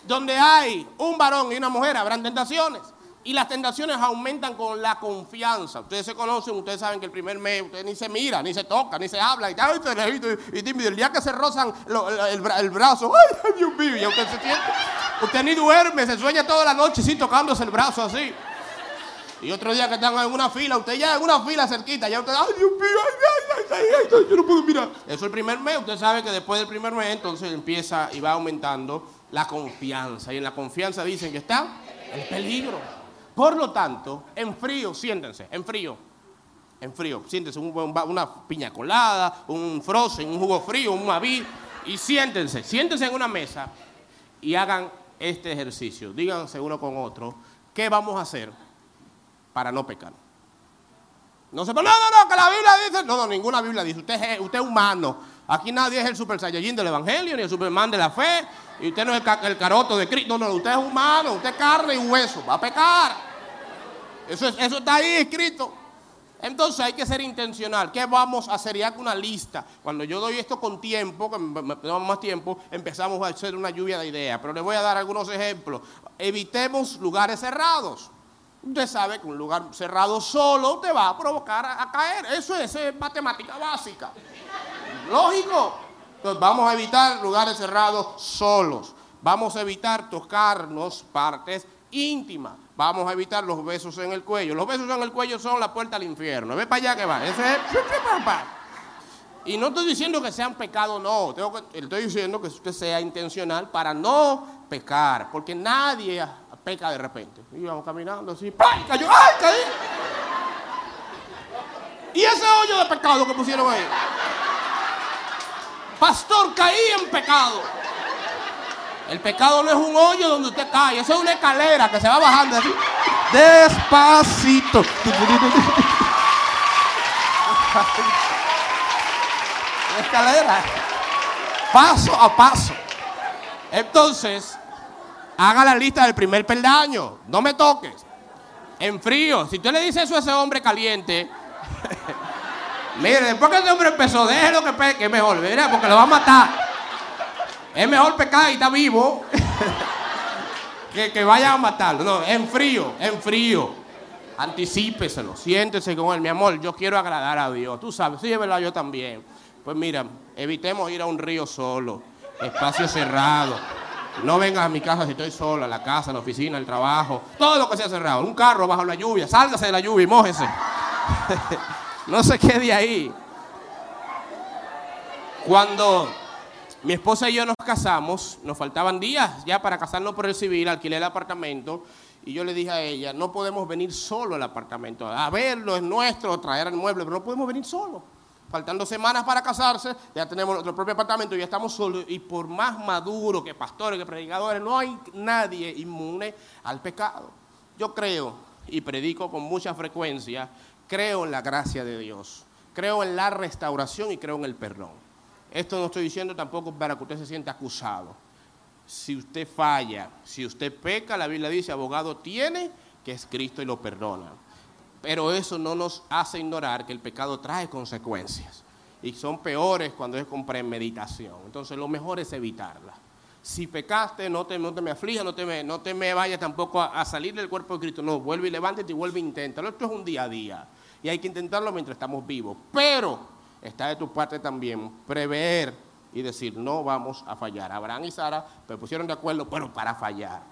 [SPEAKER 1] donde hay un varón y una mujer, habrán tentaciones. Y las tentaciones aumentan con la confianza. Ustedes se conocen, ustedes saben que el primer mes usted ni se mira, ni se toca, ni se habla. Y, y, el día que se rozan el, brazo, ¡ay, Dios mío! Y usted se siente, usted ni duerme, se sueña toda la noche sin tocándose el brazo así. Y otro día que están en una fila, usted ya en una fila cerquita, ya usted, ¡ay, Dios mío! Ay, ay, ay, yo no puedo mirar! Eso es el primer mes. Usted sabe que después del primer mes, entonces empieza y va aumentando la confianza. Y en la confianza dicen que está el peligro. Por lo tanto, en frío, siéntense, en frío, en frío, siéntense una piña colada, un frozen, un jugo frío, un maví, y siéntense, siéntense en una mesa y hagan este ejercicio. Díganse uno con otro, ¿qué vamos a hacer para no pecar? No se no, no, no, que la Biblia dice, no, no, ninguna Biblia dice, usted usted es humano. Aquí nadie es el super saiyajin del evangelio, ni el superman de la fe, y usted no es el, caroto de Cristo, no, no, usted es humano, usted es carne y hueso, va a pecar. Eso, eso está ahí escrito. Entonces hay que ser intencional. ¿Qué vamos a hacer? Ya con una lista. Cuando yo doy esto con tiempo, que me damos más tiempo, empezamos a hacer una lluvia de ideas. Pero les voy a dar algunos ejemplos. Evitemos lugares cerrados. Usted sabe que un lugar cerrado solo te va a provocar a, caer. Eso es, matemática básica. Lógico. Entonces vamos a evitar lugares cerrados solos. Vamos a evitar tocarnos partes íntimas. Vamos a evitar los besos en el cuello. Los besos en el cuello son la puerta al infierno. Ve para allá que va. Ese es... Y no estoy diciendo que sean pecados, no. Tengo estoy diciendo que usted sea intencional para no pecar. Porque nadie peca de repente. Íbamos caminando así, ¡ay, cayó! ¡Ay, caí! ¿Y ese hoyo de pecado que pusieron ahí? Pastor, caí en pecado. El pecado no es un hoyo donde usted cae, eso es una escalera que se va bajando así. Despacito. escalera. Paso a paso. Entonces, haga la lista del primer peldaño. No me toques. En frío. Si usted le dice eso a ese hombre caliente, mire, después que ese hombre empezó, déjelo que peque, mejor, mira, porque lo va a matar. Es mejor pecar y está vivo que, que vaya a matarlo. No, en frío, en frío. Anticípeselo, siéntese con él, mi amor. Yo quiero agradar a Dios. Tú sabes, sí, es verdad, yo también. Pues mira, evitemos ir a un río solo, espacio cerrado. No vengas a mi casa si estoy sola, la casa, la oficina, el trabajo, todo lo que sea cerrado. Un carro bajo la lluvia, sálgase de la lluvia y mójese. no se quede ahí. Cuando mi esposa y yo nos casamos, nos faltaban días ya para casarnos por el civil, alquilé el apartamento y yo le dije a ella, no podemos venir solo al apartamento. A verlo, es nuestro, traer el mueble, pero no podemos venir solo faltando semanas para casarse, ya tenemos nuestro propio apartamento, ya estamos solos. Y por más maduro que pastores, que predicadores, no hay nadie inmune al pecado. Yo creo y predico con mucha frecuencia, creo en la gracia de Dios, creo en la restauración y creo en el perdón. Esto no estoy diciendo tampoco para que usted se sienta acusado. si usted falla, si usted peca, la Biblia dice, abogado tiene, que es Cristo y lo perdona. Pero eso no nos hace ignorar que el pecado trae consecuencias. Y son peores cuando es con premeditación. Entonces lo mejor es evitarla. Si pecaste, no te, no te me aflijas, no te me, no me vayas tampoco a, a salir del cuerpo de Cristo. No, vuelve y levántate y vuelve e inténtalo. Esto es un día a día. Y hay que intentarlo mientras estamos vivos. Pero está de tu parte también prever y decir, no vamos a fallar. Abraham y Sara se pusieron de acuerdo, pero para fallar.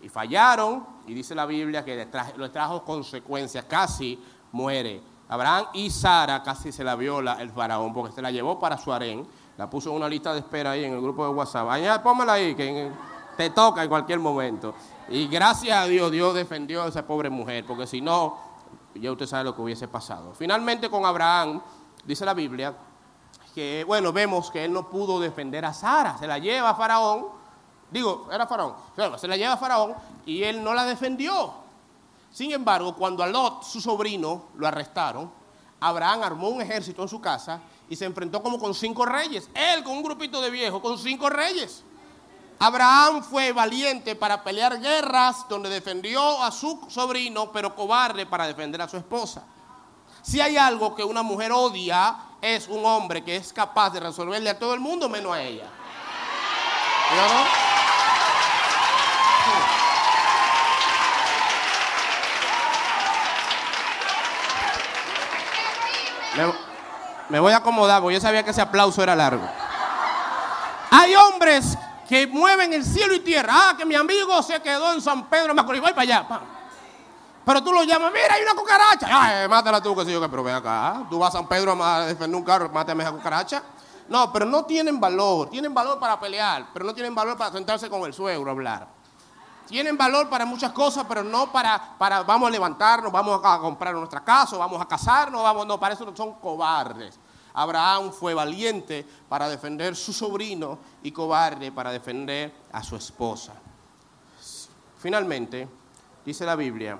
[SPEAKER 1] Y fallaron, y dice la Biblia que les trajo, consecuencias, casi muere. Abraham y Sara casi se la viola el faraón, porque se la llevó para su harén, la puso en una lista de espera ahí en el grupo de WhatsApp. Añade, pónmela ahí, que te toca en cualquier momento. Y gracias a Dios, Dios defendió a esa pobre mujer, porque si no, ya usted sabe lo que hubiese pasado. Finalmente con Abraham, dice la Biblia, que, bueno, vemos que él no pudo defender a Sara, se la lleva a Faraón, digo, era Faraón, se la lleva a Faraón y él no la defendió. Sin embargo, cuando a Lot, su sobrino, lo arrestaron, Abraham armó un ejército en su casa y se enfrentó como con cinco reyes, él con un grupito de viejos, con cinco reyes. Abraham fue valiente para pelear guerras donde defendió a su sobrino, pero cobarde para defender a su esposa. Si hay algo que una mujer odia, es un hombre que es capaz de resolverle a todo el mundo menos a ella. Me, voy a acomodar porque yo sabía que ese aplauso era largo. Hay hombres que mueven el cielo y tierra. Ah, que mi amigo se quedó en San Pedro Macorís. Voy para allá. Pa. Pero tú lo llamas, mira, hay una cucaracha. Ay, mátala tú, que sé yo qué, pero ven acá. Tú vas a San Pedro a defender un carro, mátame esa cucaracha. No, pero no tienen valor. Tienen valor para pelear, pero no tienen valor para sentarse con el suegro a hablar. Tienen valor para muchas cosas, pero no para, para vamos a levantarnos, vamos a comprar nuestra casa, vamos a casarnos, vamos, no, para eso son cobardes. Abraham fue valiente para defender su sobrino y cobarde para defender a su esposa. Finalmente, dice la Biblia,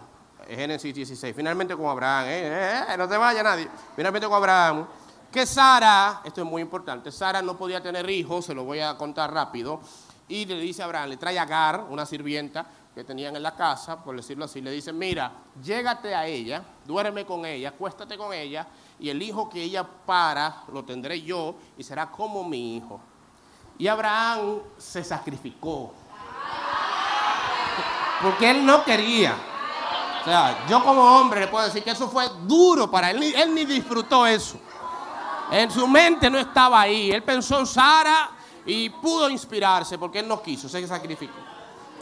[SPEAKER 1] Génesis 16, finalmente con Abraham, eh, eh, eh, no te vaya nadie, finalmente con Abraham, que Sara, esto es muy importante, Sara no podía tener hijos, se lo voy a contar rápido, y le dice a Abraham, le trae a Agar, una sirvienta que tenían en la casa, por decirlo así, le dice, mira, llégate a ella, duerme con ella, acuéstate con ella, y el hijo que ella para lo tendré yo y será como mi hijo. Y Abraham se sacrificó. Porque él no quería. O sea, yo como hombre le puedo decir que eso fue duro para él. Él ni disfrutó eso. En su mente no estaba ahí. Él pensó en Sara y pudo inspirarse porque él no quiso, se sacrificó.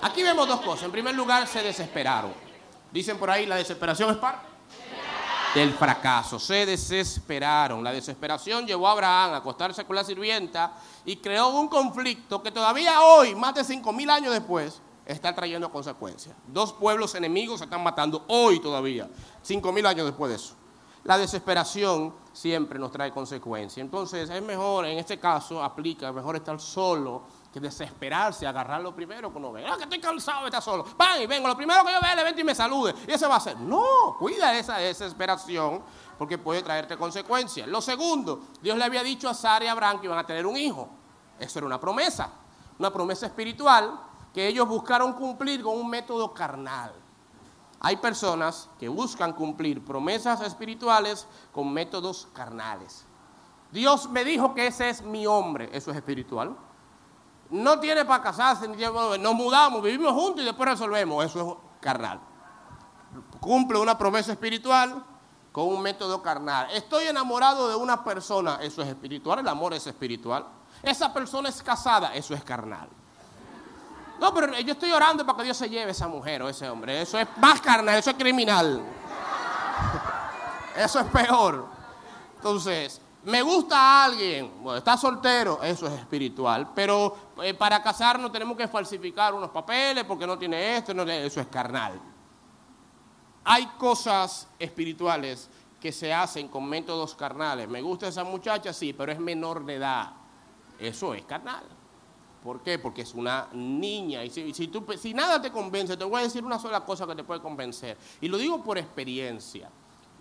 [SPEAKER 1] Aquí vemos dos cosas. En primer lugar, se desesperaron. Dicen por ahí, la desesperación es parte del fracaso. Se desesperaron. La desesperación llevó a Abraham a acostarse con la sirvienta y creó un conflicto que todavía hoy, más de cinco mil años después, está trayendo consecuencias. Dos pueblos enemigos se están matando hoy todavía, cinco mil años después de eso. La desesperación siempre nos trae consecuencias. Entonces es mejor, en este caso, aplica, es mejor estar solo que desesperarse, agarrarlo primero cuando ve. Ah, que estoy cansado de estar solo. Van y vengo, lo primero que yo vea, le evento y me salude. Y ese va a ser. No, cuida esa desesperación porque puede traerte consecuencias. Lo segundo, Dios le había dicho a Sara y a Abraham que iban a tener un hijo. Eso era una promesa, una promesa espiritual que ellos buscaron cumplir con un método carnal. Hay personas que buscan cumplir promesas espirituales con métodos carnales. Dios me dijo que ese es mi hombre, eso es espiritual. No tiene para casarse, nos mudamos, vivimos juntos y después resolvemos, eso es carnal. Cumple una promesa espiritual con un método carnal. Estoy enamorado de una persona, eso es espiritual, el amor es espiritual. Esa persona es casada, eso es carnal. No, pero yo estoy orando para que Dios se lleve a esa mujer o ese hombre. Eso es más carnal, eso es criminal. Eso es peor. Entonces, me gusta a alguien, bueno, está soltero, eso es espiritual, pero eh, para casarnos tenemos que falsificar unos papeles porque no tiene esto, eso es carnal. Hay cosas espirituales que se hacen con métodos carnales. Me gusta esa muchacha, sí, pero es menor de edad. Eso es carnal. ¿Por qué? Porque es una niña. Y si, si nada te convence, te voy a decir una sola cosa que te puede convencer. Y lo digo por experiencia.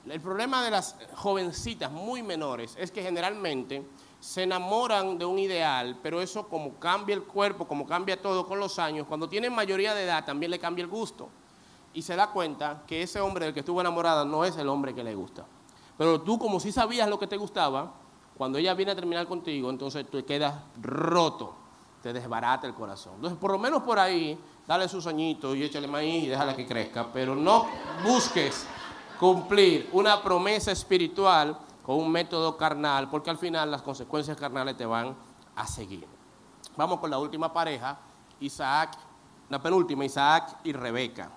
[SPEAKER 1] El problema de las jovencitas muy menores es que generalmente se enamoran de un ideal, pero eso como cambia el cuerpo, como cambia todo con los años, cuando tienen mayoría de edad también le cambia el gusto. Y se da cuenta que ese hombre del que estuvo enamorada no es el hombre que le gusta. Pero tú como si sabías lo que te gustaba, cuando ella viene a terminar contigo, entonces tú quedas roto, te desbarata el corazón. Entonces, por lo menos por ahí, dale sus añitos y échale maíz y déjala que crezca, pero no busques cumplir una promesa espiritual con un método carnal, porque al final las consecuencias carnales te van a seguir. Vamos con la última pareja, Isaac, la penúltima, Isaac y Rebeca.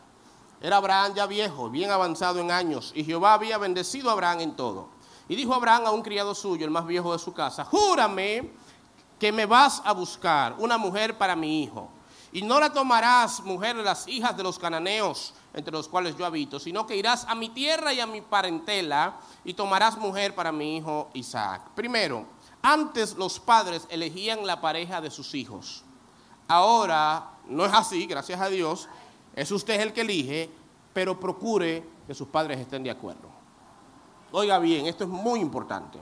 [SPEAKER 1] Era Abraham ya viejo, bien avanzado en años, y Jehová había bendecido a Abraham en todo. Y dijo Abraham a un criado suyo, el más viejo de su casa, júrame que me vas a buscar una mujer para mi hijo. Y no la tomarás mujer de las hijas de los cananeos, entre los cuales yo habito, sino que irás a mi tierra y a mi parentela y tomarás mujer para mi hijo Isaac. Primero, antes los padres elegían la pareja de sus hijos. Ahora no es así, gracias a Dios. Es usted el que elige, pero procure que sus padres estén de acuerdo. Oiga bien, esto es muy importante.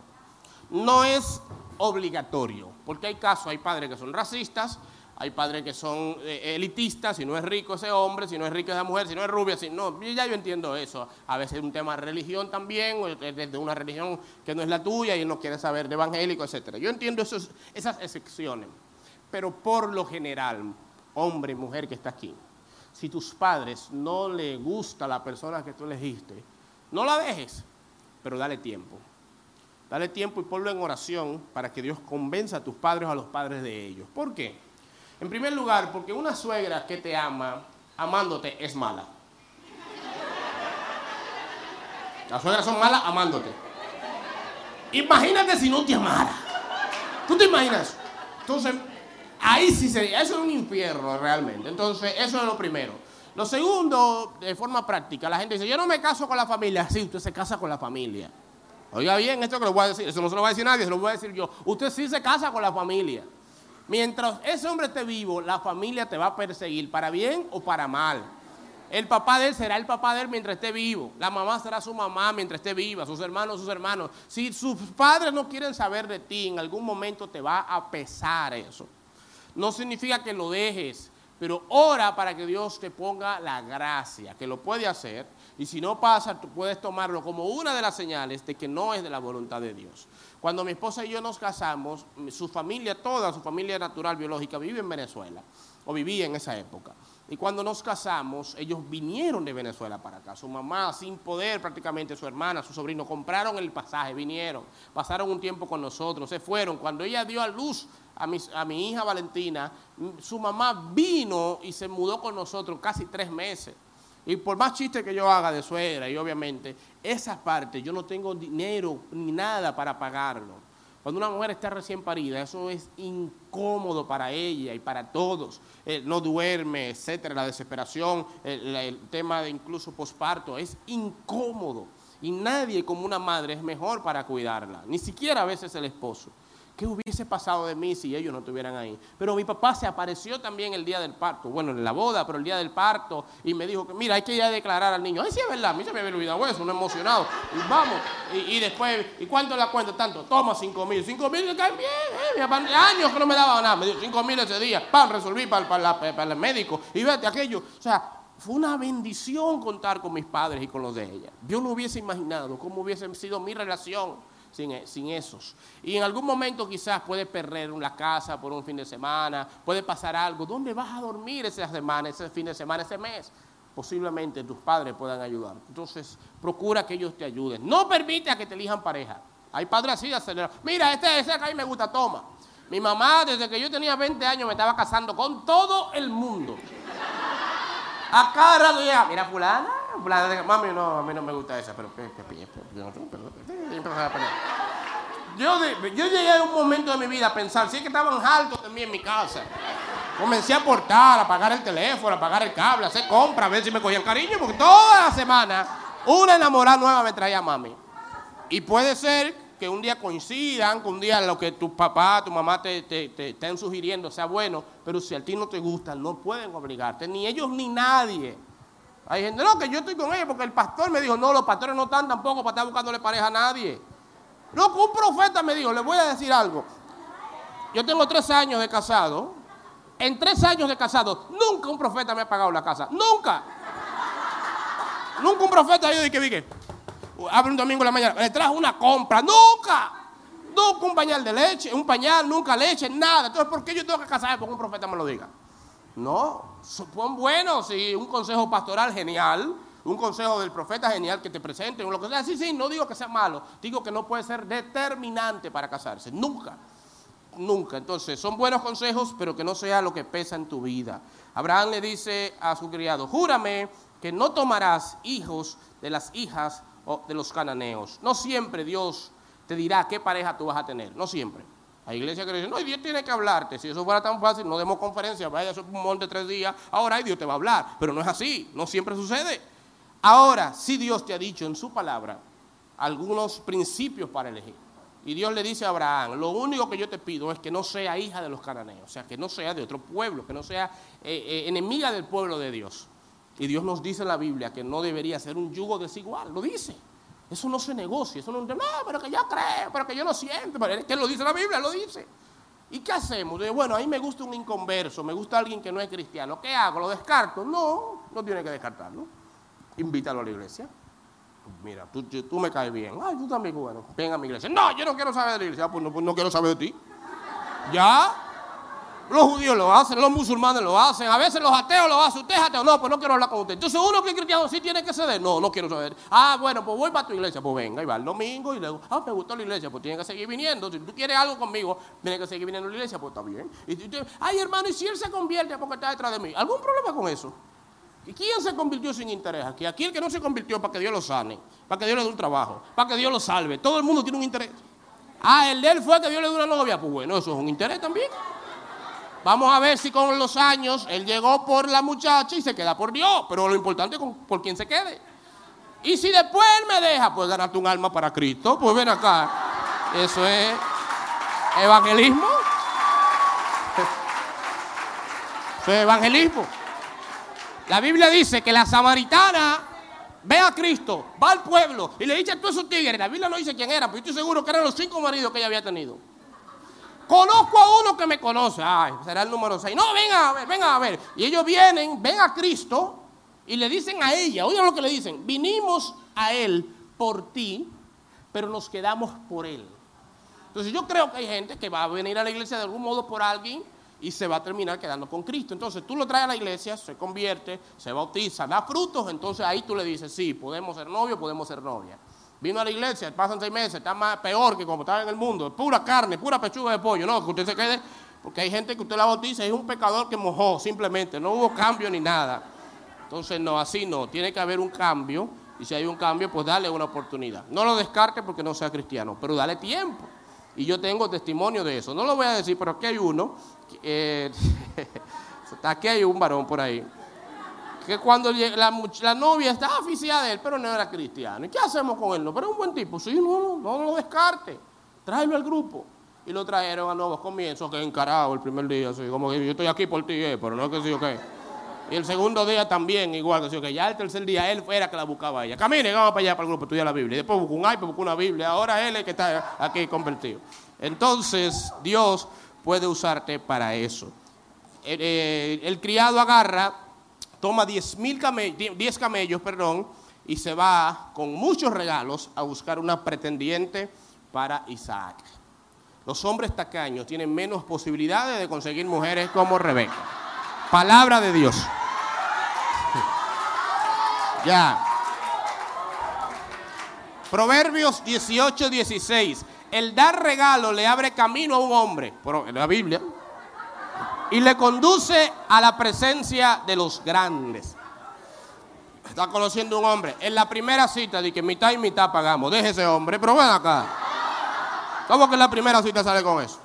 [SPEAKER 1] No es obligatorio, porque hay casos, hay padres que son racistas, hay padres que son eh, elitistas, si no es rico ese hombre, si no es rica esa mujer, si no es rubia, si no, ya yo entiendo eso. A veces es un tema de religión también, o de una religión que no es la tuya y no quiere saber de evangélico, etc. Yo entiendo esas excepciones, pero por lo general, hombre y mujer que está aquí, si tus padres no le gusta la persona que tú elegiste, no la dejes, pero dale tiempo. Dale tiempo y ponlo en oración para que Dios convenza a tus padres o a los padres de ellos. ¿Por qué? En primer lugar, porque una suegra que te ama, amándote, es mala. Las suegras son malas amándote. Imagínate si no te amara. ¿Tú te imaginas? Entonces, ahí sí sería, eso es un infierno realmente. Entonces, eso es lo primero. Lo segundo, de forma práctica, la gente dice, yo no me caso con la familia. Sí, usted se casa con la familia. Oiga bien, esto que lo voy a decir, eso no se lo va a decir nadie, se lo voy a decir yo. Usted sí se casa con la familia. Mientras ese hombre esté vivo, la familia te va a perseguir, para bien o para mal. El papá de él será el papá de él mientras esté vivo. La mamá será su mamá mientras esté viva. Sus hermanos, sus hermanos. Si sus padres no quieren saber de ti, en algún momento te va a pesar eso. No significa que lo dejes, pero ora para que Dios te ponga la gracia, que lo puede hacer. Y si no pasa, tú puedes tomarlo como una de las señales de que no es de la voluntad de Dios. Cuando mi esposa y yo nos casamos, su familia, toda su familia natural biológica vive en Venezuela, o vivía en esa época. Y cuando nos casamos, ellos vinieron de Venezuela para acá. Su mamá, sin poder prácticamente, su hermana, su sobrino, compraron el pasaje, vinieron, pasaron un tiempo con nosotros, se fueron. Cuando ella dio a luz a mi, a mi hija Valentina, su mamá vino y se mudó con nosotros casi tres meses. Y por más chiste que yo haga de suegra, y obviamente, esa parte yo no tengo dinero ni nada para pagarlo. Cuando una mujer está recién parida, eso es incómodo para ella y para todos. Eh, no duerme, etcétera, la desesperación, el, el tema de incluso posparto, es incómodo. Y nadie como una madre es mejor para cuidarla, ni siquiera a veces el esposo. ¿Qué hubiese pasado de mí si ellos no estuvieran ahí? Pero mi papá se apareció también el día del parto, bueno, en la boda, pero el día del parto, y me dijo que, mira, hay que ir a declarar al niño. Ay, sí, es verdad, a mí se me había olvidado eso, no emocionado. Y vamos, y, después, ¿y cuánto la cuenta? Tanto, toma cinco mil. Cinco mil que caen bien, eh, años que no me daba nada, me dio cinco mil ese día, pan, resolví para, para, para el médico, y vete aquello. O sea, fue una bendición contar con mis padres y con los de ella. Yo no hubiese imaginado cómo hubiese sido mi relación sin, sin, esos. Y en algún momento quizás puedes perder la casa por un fin de semana, puede pasar algo. ¿Dónde vas a dormir esa semana, ese fin de semana, ese mes? Posiblemente tus padres puedan ayudar. Entonces, procura que ellos te ayuden. No permite a que te elijan pareja. Hay padres así acelerados. Mira, este, ese acá a mí me gusta, toma. Mi mamá, desde que yo tenía 20 años, me estaba casando con todo el mundo. A cada rato ya, mira, fulana, mami, no, a mí no me gusta esa, pero, pero, yo, yo llegué a un momento de mi vida a pensar, si es que estaban altos también en mi casa. Comencé a aportar, a pagar el teléfono, a pagar el cable, a hacer compras, a ver si me cogían cariño, porque toda la semana una enamorada nueva me traía a mami. Y puede ser que un día coincidan, que un día lo que tu papá, tu mamá te, te, estén sugiriendo sea bueno, pero si a ti no te gusta, no pueden obligarte, ni ellos ni nadie. Hay gente, no, que yo estoy con ella porque el pastor me dijo, no, los pastores no están tampoco para estar buscándole pareja a nadie. No, que un profeta me dijo, le voy a decir algo. Yo tengo tres años de casado. En tres años de casado, nunca un profeta me ha pagado la casa. Nunca. Nunca un profeta yo dije, dije, abre un domingo en la mañana, le trajo una compra. Nunca. Nunca un pañal de leche, un pañal, nunca leche, nada. Entonces, ¿por qué yo tengo que casarme porque un profeta me lo diga? No, son buenos y un consejo pastoral genial, un consejo del profeta genial que te presente, o lo que sea. Sí, sí, no digo que sea malo, digo que no puede ser determinante para casarse, nunca, nunca. Entonces, son buenos consejos, pero que no sea lo que pesa en tu vida. Abraham le dice a su criado, júrame que no tomarás hijos de las hijas de los cananeos. No siempre Dios te dirá qué pareja tú vas a tener, no siempre. Hay iglesias que dicen, no, Dios tiene que hablarte. Si eso fuera tan fácil, no demos conferencia, vaya a un monte tres días, ahora Dios te va a hablar. Pero no es así, no siempre sucede. Ahora, si Dios te ha dicho en su palabra algunos principios para elegir. Y Dios le dice a Abraham, lo único que yo te pido es que no sea hija de los cananeos, o sea, que no sea de otro pueblo, que no sea eh, eh, enemiga del pueblo de Dios. Y Dios nos dice en la Biblia que no debería ser un yugo desigual, lo dice. Eso no se negocia, eso no, no, pero que yo creo, pero que yo lo siento, pero es que lo dice la Biblia, lo dice. ¿Y qué hacemos? bueno, a mí me gusta un inconverso, me gusta alguien que no es cristiano. ¿Qué hago? ¿Lo descarto? No, no tiene que descartarlo. Invítalo a la iglesia. Mira, tú, me caes bien. Ay, tú también, bueno, ven a mi iglesia. No, yo no quiero saber de la iglesia. Ah, pues no, pues no quiero saber de ti. Ya, los judíos lo hacen, los musulmanes lo hacen, a veces los ateos lo hacen. Usted es ateo, no, pues no quiero hablar con usted. Entonces uno que es cristiano sí tiene que ceder. No, no quiero saber. Ah, bueno, pues voy para tu iglesia. Pues venga, y va el domingo y le digo, ah, me gustó la iglesia, pues tiene que seguir viniendo. Si tú quieres algo conmigo, tiene que seguir viniendo a la iglesia, pues está bien. Y ay hermano, y si él se convierte porque está detrás de mí, ¿algún problema con eso? ¿Y quién se convirtió sin interés aquí? Aquí el que no se convirtió para que Dios lo sane, para que Dios le dé un trabajo, para que Dios lo salve. Todo el mundo tiene un interés. Ah, el de él fue que Dios le dio una novia. Pues bueno, eso es un interés también. Vamos a ver si con los años él llegó por la muchacha y se queda por Dios. Pero lo importante es por quién se quede. Y si después él me deja, pues ganarte un alma para Cristo. Pues ven acá. Eso es evangelismo. Eso es evangelismo. La Biblia dice que la samaritana ve a Cristo, va al pueblo y le dice a todos esos tigres. La Biblia no dice quién era, pero yo estoy seguro que eran los cinco maridos que ella había tenido. Conozco a uno que me conoce. Ay, será el número 6. No, venga a ver, venga a ver. Y ellos vienen, ven a Cristo y le dicen a ella, oigan lo que le dicen, vinimos a Él por ti, pero nos quedamos por Él. Entonces yo creo que hay gente que va a venir a la iglesia de algún modo por alguien y se va a terminar quedando con Cristo. Entonces tú lo traes a la iglesia, se convierte, se bautiza, da frutos, entonces ahí tú le dices, sí, podemos ser novios, podemos ser novia. Vino a la iglesia, pasan seis meses, está más peor que como estaba en el mundo. Pura carne, pura pechuga de pollo. No, que usted se quede, porque hay gente que usted la bautiza es un pecador que mojó simplemente. No hubo cambio ni nada. Entonces, no, así no. Tiene que haber un cambio. Y si hay un cambio, pues dale una oportunidad. No lo descarte porque no sea cristiano, pero dale tiempo. Y yo tengo testimonio de eso. No lo voy a decir, pero aquí hay uno. Eh, aquí hay un varón por ahí que cuando la, novia estaba oficial de él, pero no era cristiano. ¿Y qué hacemos con él? No, pero es un buen tipo. Sí, no, no, no lo descarte. Tráeme al grupo. Y lo trajeron a nuevos comienzos, que encarado el primer día, así como que yo estoy aquí por ti, eh, pero no es que sí o qué. Y el segundo día también, igual que sí o qué. Ya el tercer día él fuera que la buscaba a ella. Camine, vamos para allá para el grupo, estudia la Biblia. Y después buscó un iPad, buscó una Biblia. Ahora él es que está aquí convertido. Entonces, Dios puede usarte para eso. el, eh, el criado agarra toma 10 camellos, camellos perdón, y se va con muchos regalos a buscar una pretendiente para Isaac. Los hombres tacaños tienen menos posibilidades de conseguir mujeres como Rebeca. Palabra de Dios. ya. Proverbios 18, 16. El dar regalo le abre camino a un hombre. La Biblia y le conduce a la presencia de los grandes. Está conociendo un hombre. En la primera cita dice que mitad y mitad pagamos. Deje ese hombre, pero ven acá. ¿Cómo que en la primera cita sale con eso?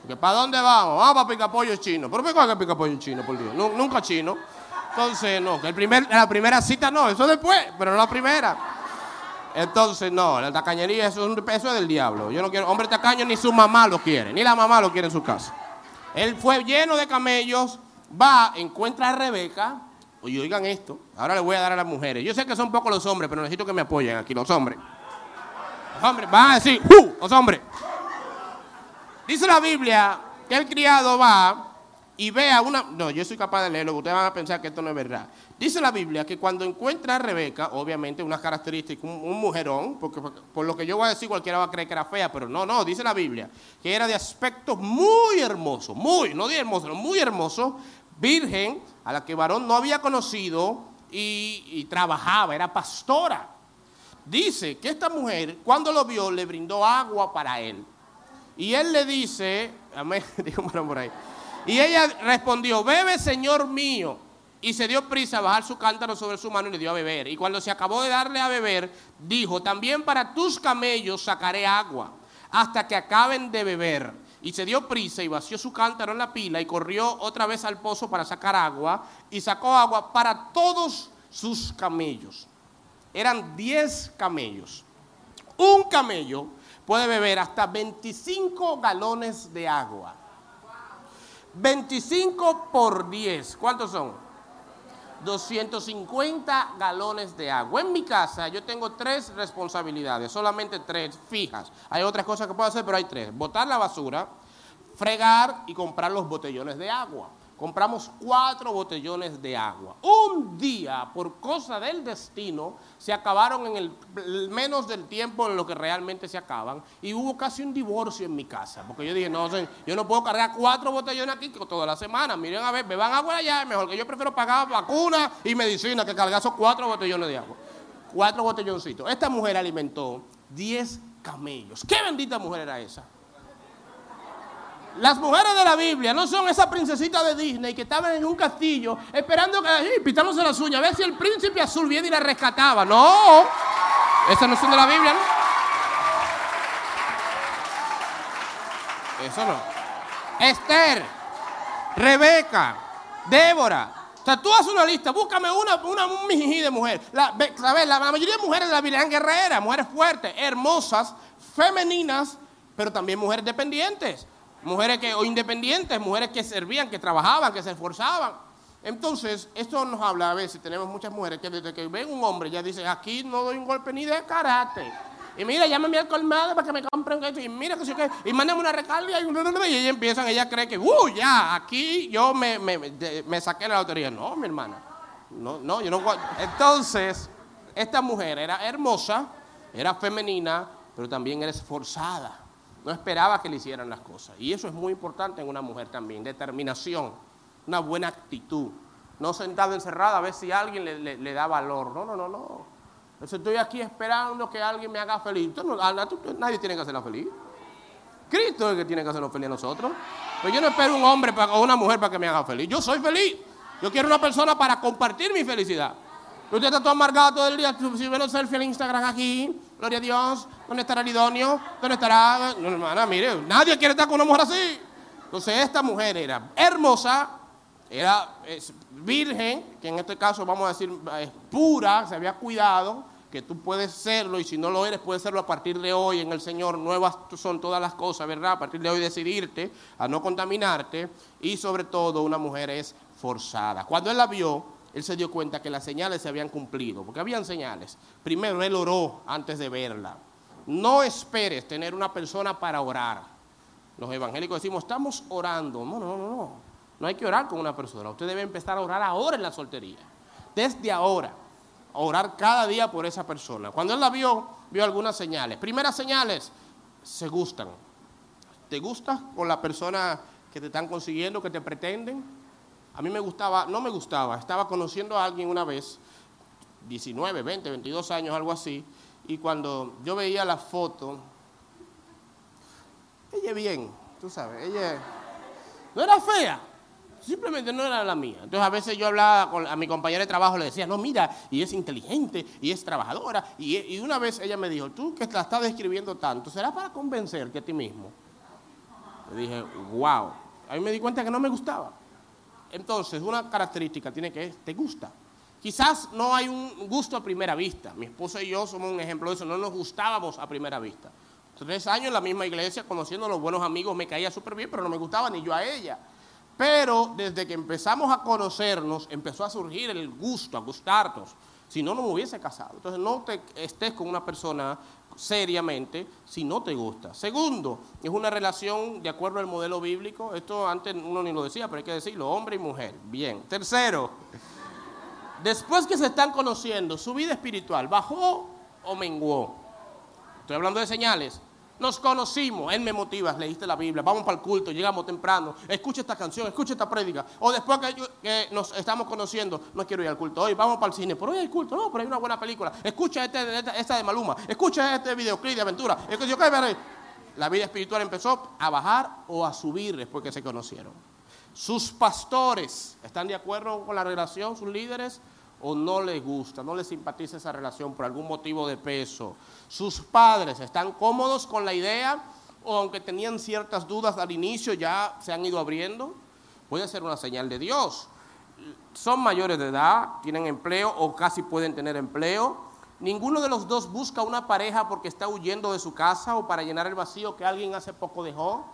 [SPEAKER 1] Porque ¿Para dónde vamos? Vamos para Picapollo chino. ¿Pero por qué pica pollo chino, por Dios? Nunca chino. Entonces, no, que el primer, la primera cita no, eso después, pero no la primera. Entonces, no, la tacañería eso es un peso del diablo. Yo no quiero, hombre tacaño ni su mamá lo quiere, ni la mamá lo quiere en su casa. Él fue lleno de camellos, va, encuentra a Rebeca Oye, oigan esto, ahora le voy a dar a las mujeres. Yo sé que son pocos los hombres, pero necesito que me apoyen aquí, los hombres. Los hombres, van a decir, ¡uh! Los hombres. Dice la Biblia que el criado va y ve a una... No, yo soy capaz de leerlo, ustedes van a pensar que esto no es verdad. Dice la Biblia que cuando encuentra a Rebeca, obviamente unas características, un, mujerón, porque por lo que yo voy a decir cualquiera va a creer que era fea, pero no, no, dice la Biblia, que era de aspecto muy hermoso, muy, no de hermoso, muy hermoso, virgen, a la que varón no había conocido y, trabajaba, era pastora. Dice que esta mujer, cuando lo vio, le brindó agua para él. Y él le dice, amén, dijo por ahí. Y ella respondió, bebe, Señor mío. Y se dio prisa a bajar su cántaro sobre su mano y le dio a beber. Y cuando se acabó de darle a beber, dijo, también para tus camellos sacaré agua, hasta que acaben de beber. Y se dio prisa y vació su cántaro en la pila y corrió otra vez al pozo para sacar agua. Y sacó agua para todos sus camellos. Eran 10 camellos. Un camello puede beber hasta 25 galones de agua. 25 por 10. ¿Cuántos son? 250 galones de agua. En mi casa yo tengo tres responsabilidades, solamente tres fijas. Hay otras cosas que puedo hacer, pero hay tres. Botar la basura, fregar y comprar los botellones de agua. Compramos cuatro botellones de agua. Un día, por cosa del destino, se acabaron en el menos del tiempo en lo que realmente se acaban. Y hubo casi un divorcio en mi casa. Porque yo dije, no, yo no puedo cargar cuatro botellones aquí toda la semana. Miren a ver, beban agua allá, mejor que yo prefiero pagar vacuna y medicina que cargar esos cuatro botellones de agua. Cuatro botelloncitos. Esta mujer alimentó 10 camellos. ¿Qué bendita mujer era esa? Las mujeres de la Biblia no son esas princesitas de Disney que estaban en un castillo esperando que, ay, pitándose las uñas, a ver si el príncipe azul viene y la rescataba. No, esas no son de la Biblia, ¿no? Eso no. Esther, Rebeca, Débora. O sea, tú haces una lista, búscame una, una un mijijí de mujer. La. La, la mayoría de mujeres de la Biblia eran guerreras, mujeres fuertes, hermosas, femeninas, pero también mujeres dependientes. Mujeres que, o independientes, mujeres que servían, que trabajaban, que se esforzaban. Entonces, esto nos habla a veces, tenemos muchas mujeres que desde que ven un hombre ya dicen, aquí no doy un golpe ni de karate. Y mira, llámame al colmado para que me compren esto. Y mira que sé qué. Y mándame una recarga. Y, y ella empiezan, ella cree que, uh, ya, aquí yo me, me, me- saqué la lotería. No, mi hermana. No, no, yo no. Entonces, esta mujer era hermosa, era femenina, pero también era esforzada. No esperaba que le hicieran las cosas. Y eso es muy importante en una mujer también. Determinación, una buena actitud. No sentada encerrada a ver si alguien le, da valor. No, no, no, no. Entonces estoy aquí esperando que alguien me haga feliz. Nadie tiene que hacerla feliz. Cristo es el que tiene que hacernos feliz a nosotros. Pero yo no espero un hombre pa- o una mujer para que me haga feliz. Yo soy feliz. Yo quiero una persona para compartir mi felicidad. Usted está todo amargado todo el día. Si ve los selfies en Instagram aquí, gloria a Dios, ¿dónde estará el idóneo? ¿Dónde estará? No, hermana, mire, nadie quiere estar con una mujer así. Entonces esta mujer era hermosa, era virgen, que en este caso vamos a decir es pura, se había cuidado, que tú puedes serlo y si no lo eres, puedes serlo a partir de hoy en el Señor. Nuevas son todas las cosas, ¿verdad? A partir de hoy decidirte a no contaminarte y sobre todo una mujer es forzada. Cuando él la vio, él se dio cuenta que las señales se habían cumplido, porque habían señales. Primero él oró antes de verla. No esperes tener una persona para orar. Los evangélicos decimos, estamos orando. No, no, no, no. No hay que orar con una persona. Usted debe empezar a orar ahora en la soltería. Desde ahora. Orar cada día por esa persona. Cuando él la vio, vio algunas señales. Primeras señales, se gustan. ¿Te gusta con la persona que te están consiguiendo, que te pretenden? A mí me gustaba, no me gustaba, estaba conociendo a alguien una vez, 19, 20, 22 años, algo así, y cuando yo veía la foto, ella bien, tú sabes, ella no era fea, simplemente no era la mía. Entonces a veces yo hablaba con a mi compañera de trabajo, le decía, no, mira, y es inteligente, y es trabajadora, y, y una vez ella me dijo, tú que la estás describiendo tanto, ¿será para convencerte a ti mismo? Le dije, wow, a mí me di cuenta que no me gustaba. Entonces, una característica tiene que te gusta. Quizás no hay un gusto a primera vista. Mi esposa y yo somos un ejemplo de eso. No nos gustábamos a primera vista. Tres años en la misma iglesia, conociendo a los buenos amigos, me caía súper bien, pero no me gustaba ni yo a ella. Pero desde que empezamos a conocernos, empezó a surgir el gusto, a gustarnos. Si no, no me hubiese casado. Entonces no te estés con una persona seriamente si no te gusta. Segundo, es una relación de acuerdo al modelo bíblico. Esto antes uno ni lo decía, pero hay que decirlo, hombre y mujer. Bien. Tercero, después que se están conociendo, su vida espiritual bajó o menguó. Estoy hablando de señales. Nos conocimos, él me motiva, leíste la Biblia, vamos para el culto, llegamos temprano, escucha esta canción, escucha esta prédica. O después que, nos estamos conociendo, no quiero ir al culto, hoy. Vamos para el cine, pero hoy hay culto, no, pero hay una buena película. Escucha este, esta, esta de Maluma, escucha este videoclip de aventura. La vida espiritual empezó a bajar o a subir después que se conocieron. Sus pastores, ¿están de acuerdo con la relación, sus líderes? ¿O no les gusta, no les simpatiza esa relación por algún motivo de peso? Sus padres, ¿están cómodos con la idea? ¿O aunque tenían ciertas dudas al inicio, ya se han ido abriendo? Puede ser una señal de Dios. Son mayores de edad, tienen empleo o casi pueden tener empleo. Ninguno de los dos busca una pareja porque está huyendo de su casa o para llenar el vacío que alguien hace poco dejó.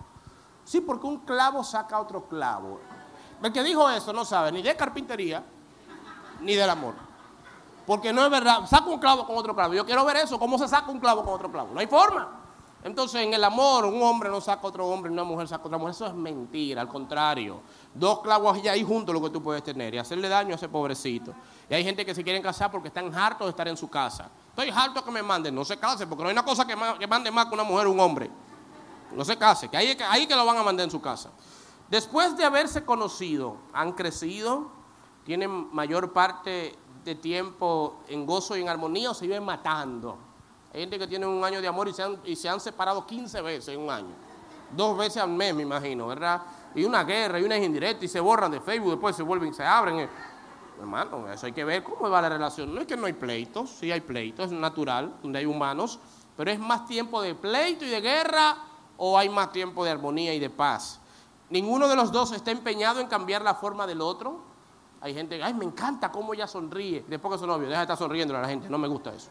[SPEAKER 1] Sí, porque un clavo saca otro clavo. El que dijo eso no sabe ni de carpintería ni del amor. Porque no es verdad, saca un clavo con otro clavo. Yo quiero ver eso, cómo se saca un clavo con otro clavo. No hay forma. Entonces, en el amor, un hombre no saca otro hombre, una mujer saca otra mujer. Eso es mentira, al contrario. Dos clavos ya ahí juntos lo que tú puedes tener y hacerle daño a ese pobrecito. Y hay gente que se quieren casar porque están hartos de estar en su casa. Estoy harto que me manden, no se case, porque no hay una cosa que, ma- que mande más que una mujer o un hombre. No se case, que ahí, ahí que lo van a mandar en su casa. Después de haberse conocido, han crecido, tienen mayor parte de tiempo en gozo y en armonía o se viven matando. Hay gente que tiene un año de amor y se han, y se han separado 15 veces en un año. Dos veces al mes, me imagino, ¿verdad? Y una guerra y una indirecta y se borran de Facebook, después se vuelven y se abren. eh. Hermano, eso hay que ver cómo va la relación. No es que no hay pleitos, sí hay pleitos, es natural, donde hay humanos, pero es más tiempo de pleito y de guerra o hay más tiempo de armonía y de paz. Ninguno de los dos está empeñado en cambiar la forma del otro. Hay gente que, ay, me encanta cómo ella sonríe. Después que su novio, deja de estar sonriendo a la gente, no me gusta eso.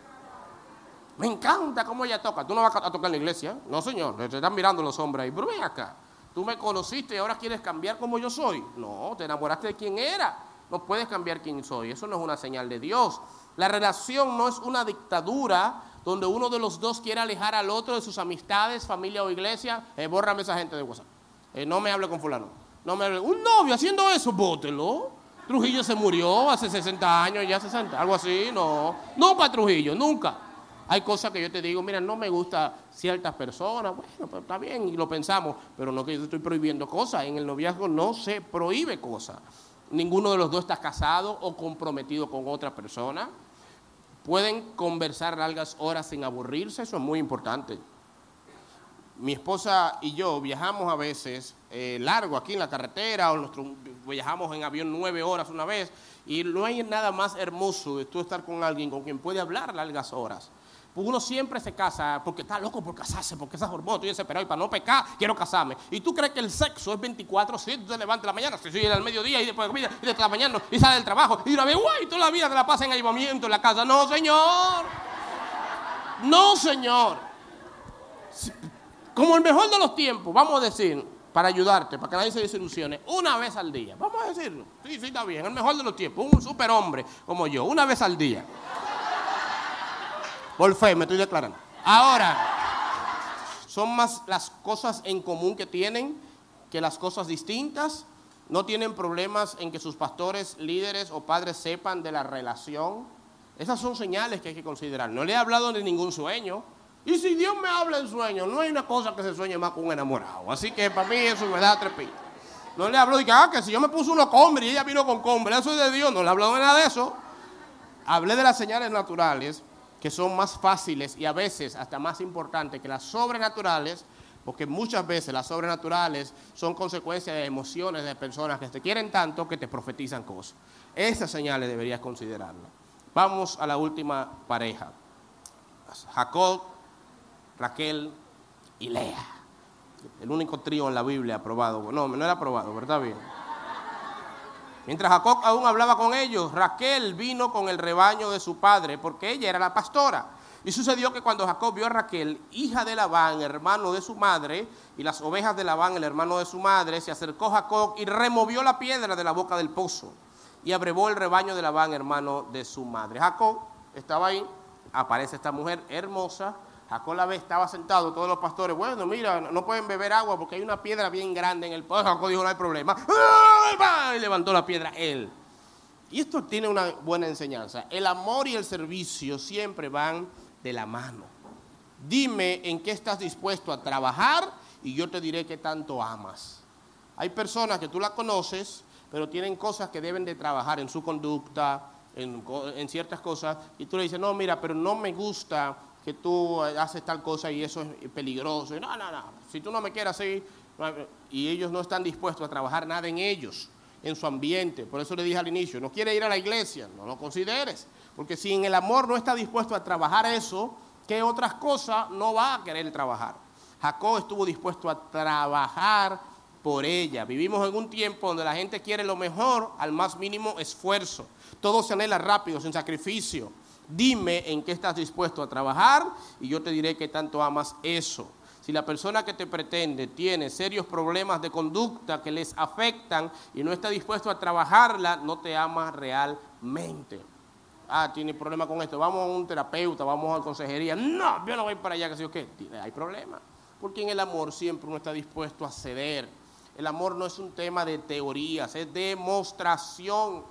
[SPEAKER 1] Me encanta cómo ella toca. Tú no vas a tocar en la iglesia. No, señor. Te están mirando los hombres ahí. Pero ven acá. Tú me conociste y ahora quieres cambiar como yo soy. No, te enamoraste de quién era. No puedes cambiar quién soy. Eso no es una señal de Dios. La relación no es una dictadura donde uno de los dos quiere alejar al otro de sus amistades, familia o iglesia. Eh, bórrame esa gente de WhatsApp. Eh, no me hable con fulano. No me hable. Un novio haciendo eso, bótelo. Trujillo se murió hace 60 años, ya 60, algo así. No. Nunca Trujillo, nunca. Hay cosas que yo te digo, mira, no me gusta ciertas personas, bueno, pues está bien, y lo pensamos, pero no que yo estoy prohibiendo cosas. En el noviazgo no se prohíbe cosas. Ninguno de los dos está casado o comprometido con otra persona. Pueden conversar largas horas sin aburrirse, eso es muy importante. Mi esposa y yo viajamos a veces eh, largo aquí en la carretera o viajamos en avión nueve horas una vez y no hay nada más hermoso de tú estar con alguien con quien puede hablar largas horas. Porque uno siempre se casa porque está loco por casarse, porque esas hormonas, estoy desesperado y para no pecar quiero casarme. Y tú crees que el sexo es 24, si tú te levantas la mañana, si sigue al mediodía y después de comida, y desde la mañana y sale del trabajo y una vez, guay, toda la vida te la pasa en ayudamiento en la casa. No, señor. No, señor. Como el mejor de los tiempos, vamos a decir, para ayudarte, para que nadie se desilusione, una vez al día. Vamos a decirlo. Sí, sí, está bien. El mejor de los tiempos, un superhombre como yo, una vez al día. Por fe, me estoy declarando. Ahora, son más las cosas en común que tienen que las cosas distintas. No tienen problemas en que sus pastores, líderes o padres sepan de la relación. Esas son señales que hay que considerar. No le he hablado de ningún sueño. Y si Dios me habla en sueño, no hay una cosa que se sueñe más con un enamorado. Así que para mí eso me da trepito. No le hablo de que, ah, que si yo me puse uno combre y ella vino con combre, eso es de Dios. No le hablado de nada de eso. Hablé de las señales naturales, que son más fáciles y a veces hasta más importantes que las sobrenaturales, porque muchas veces las sobrenaturales son consecuencia de emociones de personas que te quieren tanto que te profetizan cosas. Esas señales deberías considerarlas. Vamos a la última pareja. Jacob, Raquel y Lea. El único trío en la Biblia aprobado. No, no era aprobado, ¿verdad? Bien. Mientras Jacob aún hablaba con ellos, Raquel vino con el rebaño de su padre, porque ella era la pastora. Y sucedió que cuando Jacob vio a Raquel, hija de Labán, hermano de su madre, y las ovejas de Labán, el hermano de su madre, se acercó Jacob y removió la piedra de la boca del pozo y abrevó el rebaño de Labán, hermano de su madre. Jacob estaba ahí, aparece esta mujer hermosa. Jacob la ve, estaba sentado, todos los pastores, bueno, mira, no pueden beber agua porque hay una piedra bien grande en el pozo. Jacob dijo, no hay problema. Y levantó la piedra él. Y esto tiene una buena enseñanza. El amor y el servicio siempre van de la mano. Dime en qué estás dispuesto a trabajar y yo te diré qué tanto amas. Hay personas que tú las conoces, pero tienen cosas que deben de trabajar en su conducta, en ciertas cosas, y tú le dices, no, mira, pero no me gusta que tú haces tal cosa y eso es peligroso. no, no, no, si tú no me quieres así, y ellos no están dispuestos a trabajar nada en ellos, en su ambiente. Por eso le dije al inicio, no quiere ir a la iglesia, no lo consideres. Porque si en el amor no está dispuesto a trabajar eso, ¿qué otras cosas no va a querer trabajar? Jacob estuvo dispuesto a trabajar por ella. Vivimos en un tiempo donde la gente quiere lo mejor al más mínimo esfuerzo. Todo se anhela rápido, sin sacrificio. Dime en qué estás dispuesto a trabajar y yo te diré que tanto amas eso. Si la persona que te pretende tiene serios problemas de conducta que les afectan y no está dispuesto a trabajarla, no te ama realmente ah, tiene problema con esto, vamos a un terapeuta, vamos a consejería. No, yo no voy para allá, que sé yo qué. Hay problema. Porque en el amor siempre uno está dispuesto a ceder. El amor no es un tema de teorías, es demostración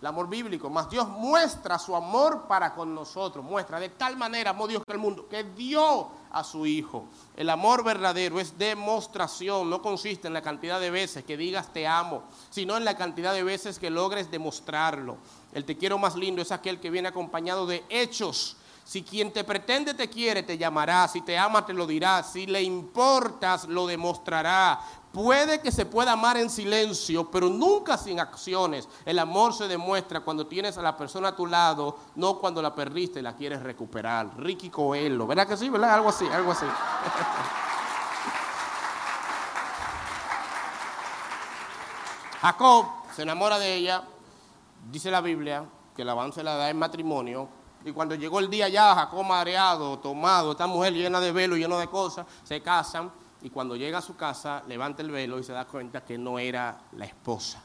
[SPEAKER 1] el amor bíblico, más Dios muestra su amor para con nosotros, muestra de tal manera amó Dios que el mundo, que dio a su Hijo. El amor verdadero es demostración, no consiste en la cantidad de veces que digas te amo, sino en la cantidad de veces que logres demostrarlo. El te quiero más lindo es aquel que viene acompañado de hechos. Si quien te pretende te quiere, te llamará. Si te ama, te lo dirá. Si le importas, lo demostrará. Puede que se pueda amar en silencio, pero nunca sin acciones. El amor se demuestra cuando tienes a la persona a tu lado, no cuando la perdiste y la quieres recuperar. Ricky Coelho, ¿verdad que sí? ¿Verdad? Algo así, algo así. Jacob se enamora de ella, dice la Biblia, que el avance la da en matrimonio. Y cuando llegó el día ya, Jacob mareado, tomado, esta mujer llena de velo, llena de cosas, se casan y cuando llega a su casa levanta el velo y se da cuenta que no era la esposa,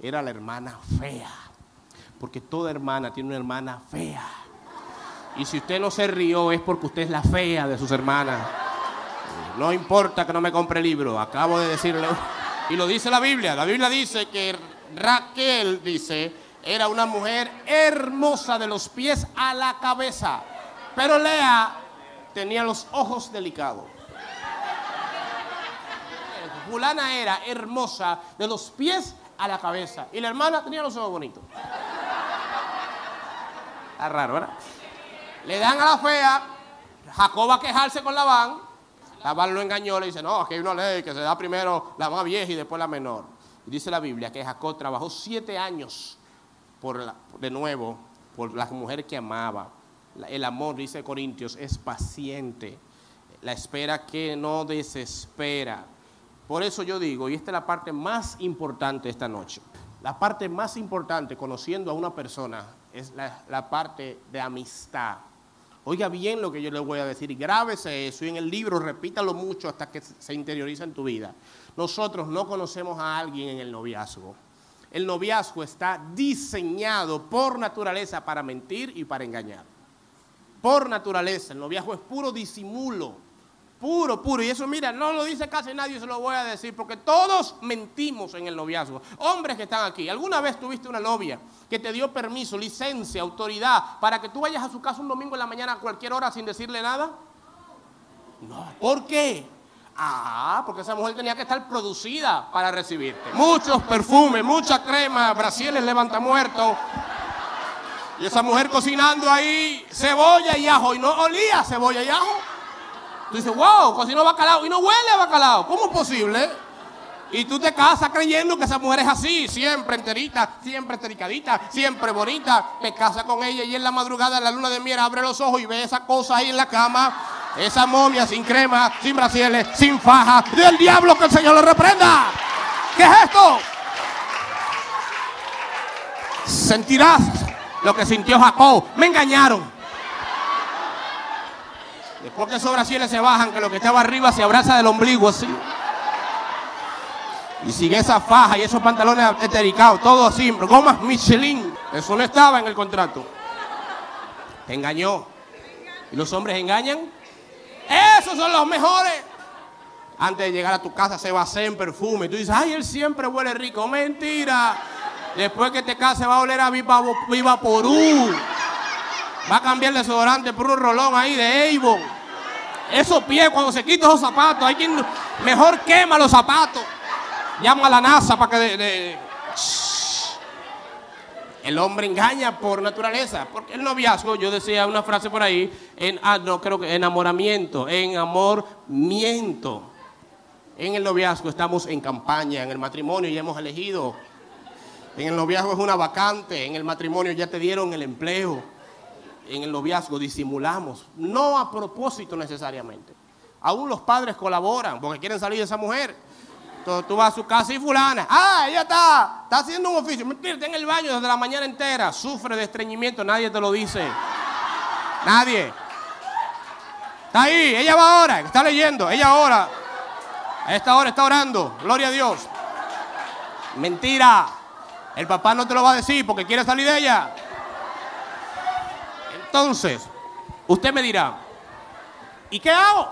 [SPEAKER 1] era la hermana fea. Porque toda hermana tiene una hermana fea. Y si usted no se rió es porque usted es la fea de sus hermanas. No importa que no me compre el libro, acabo de decirle. Y lo dice la Biblia. La Biblia dice que Raquel, dice, era una mujer hermosa de los pies a la cabeza. Pero Lea tenía los ojos delicados. Fulana era hermosa de los pies a la cabeza. Y la hermana tenía los ojos bonitos. Está raro, ¿verdad? Le dan a la fea, Jacob va a quejarse con Labán. Labán lo engañó, le dice, no, aquí hay una ley que se da primero la más vieja y después la menor. Y dice la Biblia que Jacob trabajó siete años por de nuevo por la mujer que amaba. El amor, dice Corintios, es paciente. La espera que no desespera. Por eso yo digo, y esta es la parte más importante esta noche, la parte más importante conociendo a una persona es la, parte de amistad. Oiga bien lo que yo le voy a decir, grábese eso y en el libro repítalo mucho hasta que se interioriza en tu vida. Nosotros no conocemos a alguien en el noviazgo. El noviazgo está diseñado por naturaleza para mentir y para engañar. Por naturaleza, el noviazgo es puro disimulo. Puro, puro. Y eso, mira, no lo dice casi nadie, se lo voy a decir, porque todos mentimos en el noviazgo. Hombres que están aquí, ¿alguna vez tuviste una novia que te dio permiso, licencia, autoridad para que tú vayas a su casa un domingo en la mañana a cualquier hora sin decirle nada? No. ¿Por qué? Ah, porque esa mujer tenía que estar producida para recibirte. Muchos perfumes, mucha crema, brasiles levanta muerto. Y esa mujer cocinando ahí cebolla y ajo. Y no olía cebolla y ajo. Tú dices, wow, cocinó bacalao y no huele a bacalao. ¿Cómo es posible? Y tú te casas creyendo que esa mujer es así, siempre enterita, siempre estericadita, siempre bonita. Te casas con ella y en la madrugada, en la luna de miel, abre los ojos y ve esa cosa ahí en la cama. Esa momia sin crema, sin brasiles, sin faja. Del diablo que el Señor le reprenda. ¿Qué es esto? Sentirás lo que sintió Jacob. Me engañaron. Después que esos brasiles se bajan, que lo que estaba arriba se abraza del ombligo así. Y sigue esa faja y esos pantalones etericados, todo así, gomas Michelin. Eso no estaba en el contrato. Te engañó. ¿Y los hombres engañan? Esos son los mejores. Antes de llegar a tu casa se va a hacer perfume. Tú dices, ay, él siempre huele rico. Mentira. Después que te cases va a oler a Viva, Viva Porú. Va a cambiar el desodorante por un rolón ahí de Avon. Esos pies, cuando se quitan esos zapatos, hay quien mejor quema los zapatos. Llama a la NASA para que... el hombre engaña por naturaleza. Porque el noviazgo, yo decía una frase por ahí, en, ah, no, creo que enamoramiento, enamoramiento. En el noviazgo estamos en campaña, en el matrimonio ya hemos elegido. En el noviazgo es una vacante, en el matrimonio ya te dieron el empleo. En el noviazgo disimulamos, no a propósito necesariamente. Aún los padres colaboran porque quieren salir de esa mujer. Entonces tú vas a su casa y fulana, ah, ella está, está haciendo un oficio. Mentira, está en el baño desde la mañana entera, sufre de estreñimiento, nadie te lo dice. Nadie. Está ahí, ella va ahora, está leyendo, ella ahora. A esta hora está orando, gloria a Dios. Mentira. El papá no te lo va a decir porque quiere salir de ella. Entonces, usted me dirá, ¿y qué hago?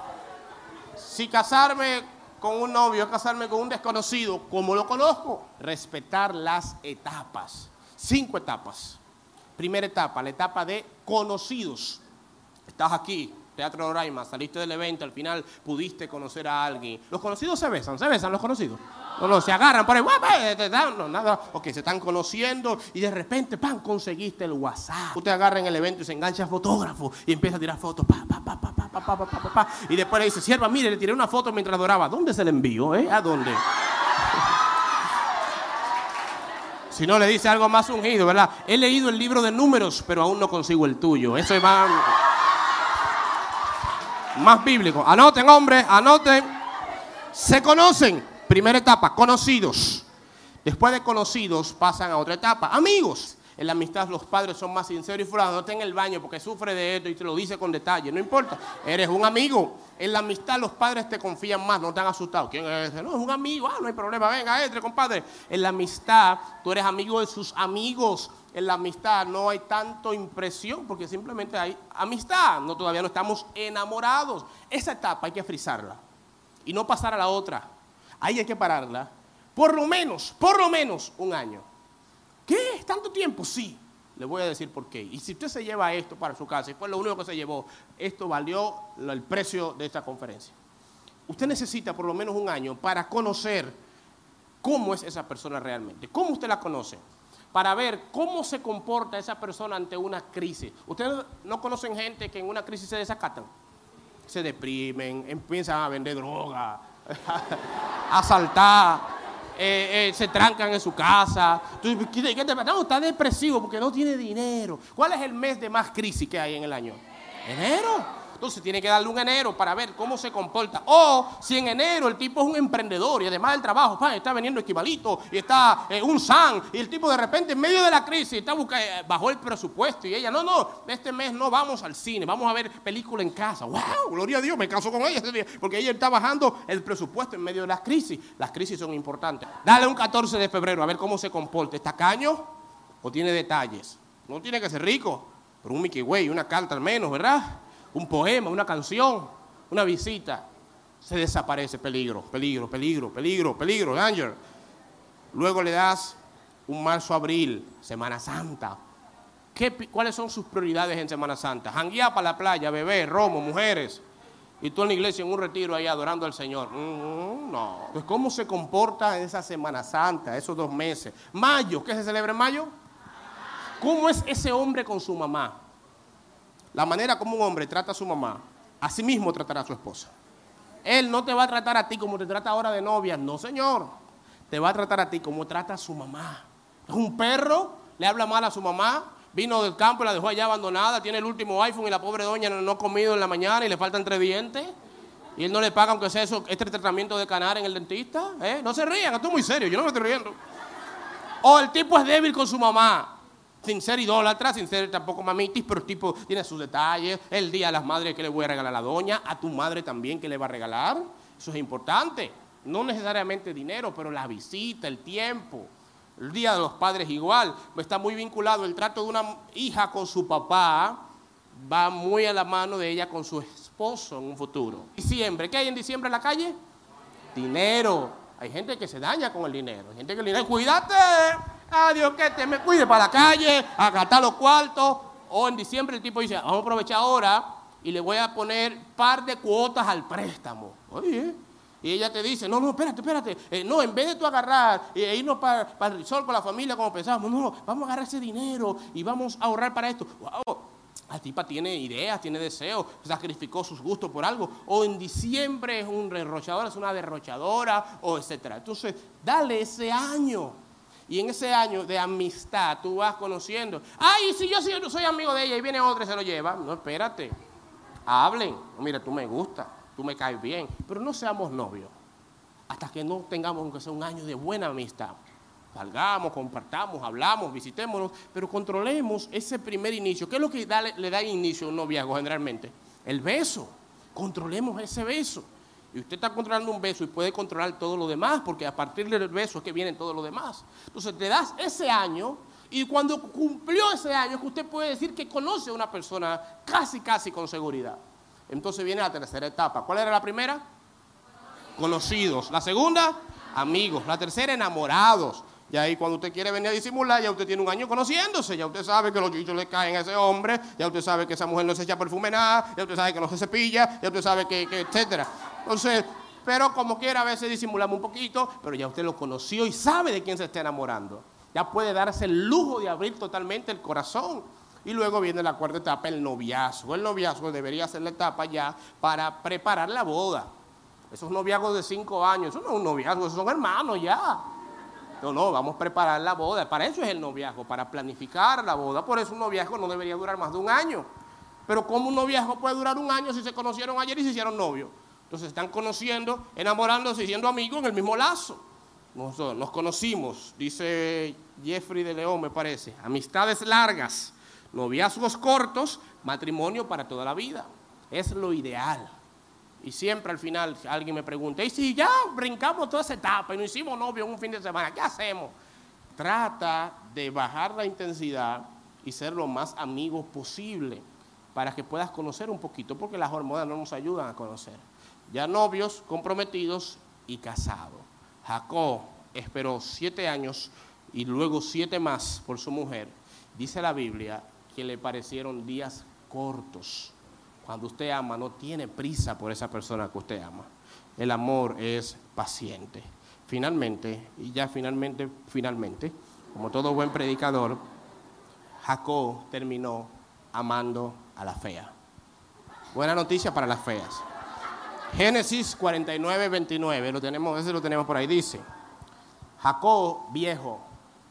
[SPEAKER 1] Si casarme con un novio, casarme con un desconocido, ¿cómo lo conozco? Respetar las etapas. Cinco etapas. Primera etapa, la etapa de conocidos. Estás aquí, Teatro Roraima, saliste del evento, al final pudiste conocer a alguien. Los conocidos se besan, se besan los conocidos. No, no, se agarran por ahí, eh, no, nada. Ok, se están conociendo y de repente, ¡pam!, conseguiste el WhatsApp. Usted agarra en el evento y se engancha fotógrafo y empieza a tirar fotos, pa, pa, pa, pa, pa, pa, pa, pa, pa. Y después le dice, sierva, mire, le tiré una foto mientras doraba. ¿Dónde se le envió, eh? ¿A dónde? Si no le dice algo más ungido, ¿verdad? He leído el libro de números, pero aún no consigo el tuyo. Eso es más, bíblico. Anoten, hombre, anoten. Se conocen. Primera etapa, conocidos. Después de conocidos pasan a otra etapa, amigos. En la amistad los padres son más sinceros y fulano, no está en el baño porque sufre de esto y te lo dice con detalle, no importa, eres un amigo. En la amistad los padres te confían más, no están asustados. ¿Quién es ese? No, es un amigo, ah, no hay problema, venga, entre, compadre. En la amistad tú eres amigo de sus amigos. En la amistad no hay tanto impresión porque simplemente hay amistad, no, todavía no estamos enamorados. Esa etapa hay que frizarla y no pasar a la otra. Ahí hay que pararla. Por lo menos, por lo menos un año. ¿Qué? ¿Es tanto tiempo? Sí. Le voy a decir por qué. Y si usted se lleva esto para su casa y fue lo único que se llevó, esto valió el precio de esta conferencia. Usted necesita por lo menos un año para conocer cómo es esa persona realmente. ¿Cómo usted la conoce? Para ver cómo se comporta esa persona ante una crisis. ¿Ustedes no conocen gente que en una crisis se desacatan? Se deprimen, empiezan a vender droga, a saltar, eh, eh, se trancan en su casa. No, está depresivo porque no tiene dinero. ¿Cuál es el mes de más crisis que hay en el año? Enero. Entonces tiene que darle un enero para ver cómo se comporta. O si en enero el tipo es un emprendedor y además del trabajo, pa, está vendiendo esquivalito y está eh, un SAN y el tipo de repente en medio de la crisis está buscando, bajó el presupuesto y ella, no, no, este mes no vamos al cine, vamos a ver película en casa. ¡Wow! Gloria a Dios, me caso con ella ese día, porque ella está bajando el presupuesto en medio de las crisis. Las crisis son importantes. Dale un 14 de febrero a ver cómo se comporta. ¿Está caño o tiene detalles? No tiene que ser rico, pero un Mickey Way, una carta al menos, ¿verdad? Un poema, una canción, una visita. Se desaparece, peligro, peligro, peligro, peligro, peligro, danger. Luego le das un marzo-abril, Semana Santa. ¿Qué ¿Cuáles son sus prioridades en Semana Santa? Janguear para la playa, beber, romo, mujeres. Y tú en la iglesia en un retiro ahí adorando al Señor. Mm, no. Pues ¿cómo se comporta en esa Semana Santa, esos dos meses? Mayo, ¿qué se celebra en mayo? ¿Cómo es ese hombre con su mamá? La manera como un hombre trata a su mamá, así mismo tratará a su esposa. Él no te va a tratar a ti como te trata ahora de novia, no señor. Te va a tratar a ti como trata a su mamá. Es un perro, le habla mal a su mamá, vino del campo y la dejó allá abandonada, tiene el último iPhone y la pobre doña no, ha comido en la mañana y le faltan tres dientes. Y él no le paga aunque sea eso, este tratamiento de canar en el dentista. ¿eh? No se rían, esto es muy serio, yo no me estoy riendo. O el tipo es débil con su mamá. Sin ser idólatra, sin ser tampoco mamitis, pero tipo tiene sus detalles. El día de las madres que le voy a regalar a la doña, a tu madre también que le va a regalar. Eso es importante. No necesariamente dinero, pero la visita, el tiempo. El día de los padres igual. Está muy vinculado el trato de una hija con su papá. Va muy a la mano de ella con su esposo en un futuro. Diciembre, ¿qué hay en diciembre en la calle? Dinero. Hay gente que se daña con el dinero. Hay gente que le dice, cuídate. Adiós, que te me cuide para la calle, a gastar los cuartos. O en diciembre el tipo dice, vamos a aprovechar ahora y le voy a poner par de cuotas al préstamo. Oye, y ella te dice, no, no, espérate, espérate. Eh, no, en vez de tú agarrar e irnos para, para el resort con la familia como pensábamos, no, vamos a agarrar ese dinero y vamos a ahorrar para esto. Wow, la tipa tiene ideas, tiene deseos, sacrificó sus gustos por algo. O en diciembre es un derrochador, es una derrochadora, o etcétera. Entonces, dale ese año. Y en ese año de amistad tú vas conociendo. Ay, si yo, soy amigo de ella y viene otra y se lo lleva. No, espérate. Hablen. Mira, tú me gustas tú me caes bien, pero no seamos novios hasta que no tengamos aunque sea un año de buena amistad. Salgamos, compartamos, hablamos, visitémonos, pero controlemos ese primer inicio. ¿Qué es lo que le da inicio a un noviazgo generalmente? El beso. Controlemos ese beso. Y usted está controlando un beso y puede controlar todo lo demás, porque a partir del beso es que vienen todo lo demás. Entonces te das ese año y cuando cumplió ese año, que usted puede decir que conoce a una persona casi, casi con seguridad. Entonces viene la tercera etapa. ¿Cuál era la primera? Conocidos. La segunda, amigos. La tercera, enamorados. Y ahí cuando usted quiere venir a disimular, ya usted tiene un año conociéndose, ya usted sabe que los chichos le caen a ese hombre, ya usted sabe que esa mujer no se echa perfume nada, ya usted sabe que no se cepilla, ya usted sabe que, que etcétera. Entonces, pero como quiera a veces disimulamos un poquito, pero ya usted lo conoció y sabe de quién se está enamorando. Ya puede darse el lujo de abrir totalmente el corazón. Y luego viene la cuarta etapa, el noviazgo. El noviazgo debería ser la etapa ya para preparar la boda. Esos noviazgos de cinco años, eso no es un noviazgo, esos son hermanos ya. No, no, vamos a preparar la boda. Para eso es el noviazgo, para planificar la boda. Por eso un noviazgo no debería durar más de un año. Pero ¿cómo un noviazgo puede durar un año si se conocieron ayer y se hicieron novios? Entonces están conociendo, enamorándose y siendo amigos en el mismo lazo. Nos, nos conocimos, dice Jeffrey de León, me parece. Amistades largas Noviazgos cortos, matrimonio para toda la vida. Es lo ideal. Y siempre al final alguien me pregunta, ¿y si ya brincamos toda esa etapa y no hicimos novio un fin de semana, qué hacemos? Trata de bajar la intensidad y ser lo más amigos posible para que puedas conocer un poquito, porque las hormonas no nos ayudan a conocer. Ya novios, comprometidos y casados. Jacob esperó siete años y luego siete más por su mujer. Dice la Biblia que le parecieron días cortos. Cuando usted ama, no tiene prisa por esa persona que usted ama. El amor es paciente. Finalmente, y ya finalmente, finalmente, como todo buen predicador, Jacob terminó amando a la fea. Buena noticia para las feas. Génesis 49, 29, lo tenemos, ese lo tenemos por ahí, dice, Jacob viejo,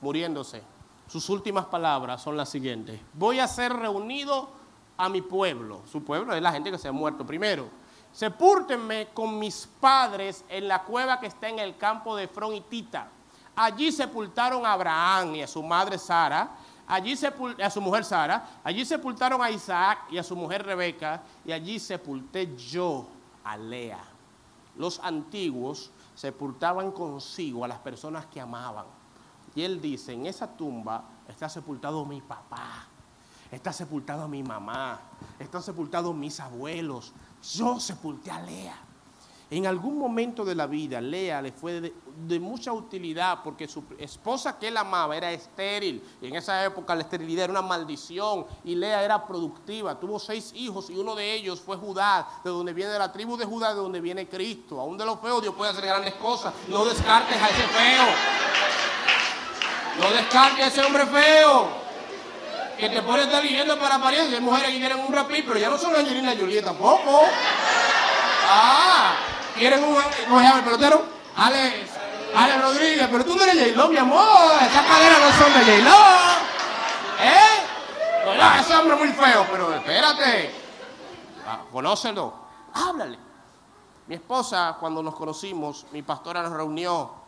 [SPEAKER 1] muriéndose, sus últimas palabras son las siguientes. Voy a ser reunido a mi pueblo. Su pueblo es la gente que se ha muerto primero. Sepúrtenme con mis padres en la cueva que está en el campo de Efrón y Tita. Allí sepultaron a Abraham y a su madre Sara, allí a su mujer Sara, allí sepultaron a Isaac y a su mujer Rebeca, y allí sepulté yo a Lea. Los antiguos sepultaban consigo a las personas que amaban. Y él dice, en esa tumba está sepultado mi papá, está sepultado mi mamá, están sepultados mis abuelos. Yo sepulté a Lea. En algún momento de la vida, Lea le fue de, mucha utilidad porque su esposa que él amaba era estéril. En esa época la esterilidad era una maldición y Lea era productiva. Tuvo seis hijos y uno de ellos fue Judá, de donde viene la tribu de Judá, de donde viene Cristo. Aún de los feos Dios puede hacer grandes cosas. No descartes a ese feo. No descartes a ese hombre feo que te pone estar viviendo para apariencia. Hay mujeres que quieren un rapí, pero ya no son Angelina Jolie tampoco. Ah, quieren un. ¿Cómo se llama el pelotero? Ale, Ale Rodríguez, pero tú no eres J-Lo, mi amor. Esas caderas no son de J-Lo. ¿Eh? No, ese hombre muy feo, pero espérate. Ah, conócelo, háblale. Mi esposa, cuando nos conocimos, mi pastora nos reunió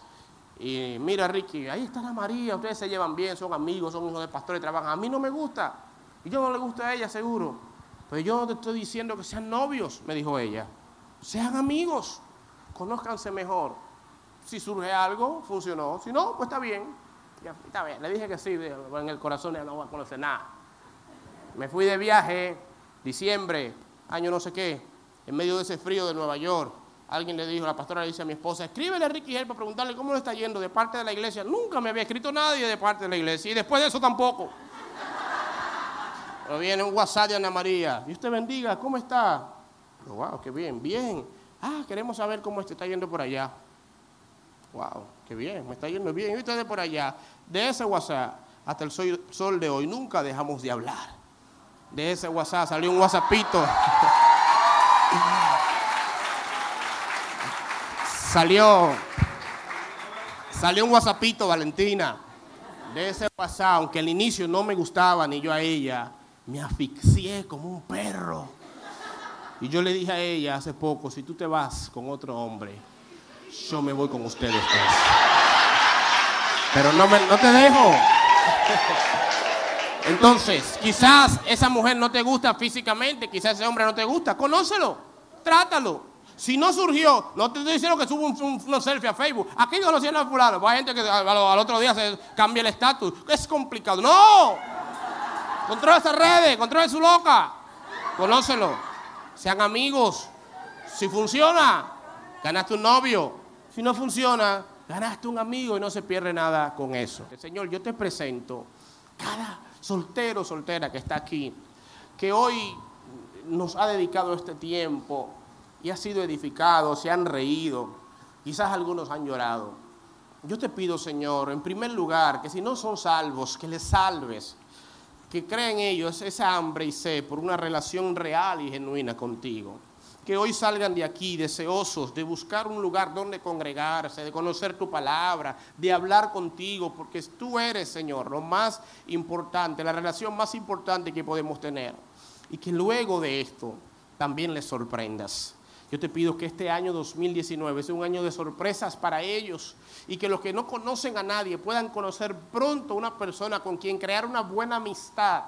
[SPEAKER 1] Y mira, Ricky, ahí está la María, ustedes se llevan bien, son amigos, son hijos de pastores, trabajan. A mí no me gusta. Y yo no le gusta a ella, seguro. Pero yo no te estoy diciendo que sean novios, me dijo ella. Sean amigos, conózcanse mejor. Si surge algo, funcionó. Si no, pues está bien. Ya, está bien. Le dije que sí, en el corazón ya no voy a conocer nada. Me fui de viaje, diciembre, año no sé qué, en medio de ese frío de Nueva York. Alguien le dijo, la pastora le dice a mi esposa, escríbele a Ricky Hell para preguntarle cómo le está yendo de parte de la iglesia. Nunca me había escrito nadie de parte de la iglesia y después de eso tampoco. Pero viene un WhatsApp de Ana María. Y usted bendiga, ¿cómo está? wow, qué bien, bien. Ah, queremos saber cómo está yendo por allá. Wow, qué bien, me está yendo bien. Y ustedes por allá, de ese WhatsApp hasta el sol de hoy, nunca dejamos de hablar. De ese WhatsApp salió un WhatsAppito. salió, salió un WhatsAppito, Valentina. De ese WhatsApp, aunque al inicio no me gustaba ni yo a ella, me asfixié como un perro. Y yo le dije a ella hace poco, si tú te vas con otro hombre, yo me voy con ustedes. Pero no, me, no te dejo. Entonces, quizás esa mujer no te gusta físicamente, quizás ese hombre no te gusta, conócelo, trátalo. Si no surgió, no te estoy que suba un, selfie a Facebook. Aquí conocían a fulano. Hay gente que al, al otro día se cambia el estatus. Es complicado. ¡No! Controla esas redes, controla su loca. Conócelo. Sean amigos. Si funciona, ganaste un novio. Si no funciona, ganaste un amigo y no se pierde nada con eso. Señor, yo te presento cada soltero, soltera que está aquí, que hoy nos ha dedicado este tiempo y ha sido edificado, se han reído, quizás algunos han llorado. Yo te pido, Señor, en primer lugar, que si no son salvos, que les salves que creen ellos esa hambre y sed por una relación real y genuina contigo. Que hoy salgan de aquí deseosos de buscar un lugar donde congregarse, de conocer tu palabra, de hablar contigo, porque tú eres, Señor, lo más importante, la relación más importante que podemos tener. Y que luego de esto también les sorprendas. Yo te pido que este año 2019 sea un año de sorpresas para ellos y que los que no conocen a nadie puedan conocer pronto una persona con quien crear una buena amistad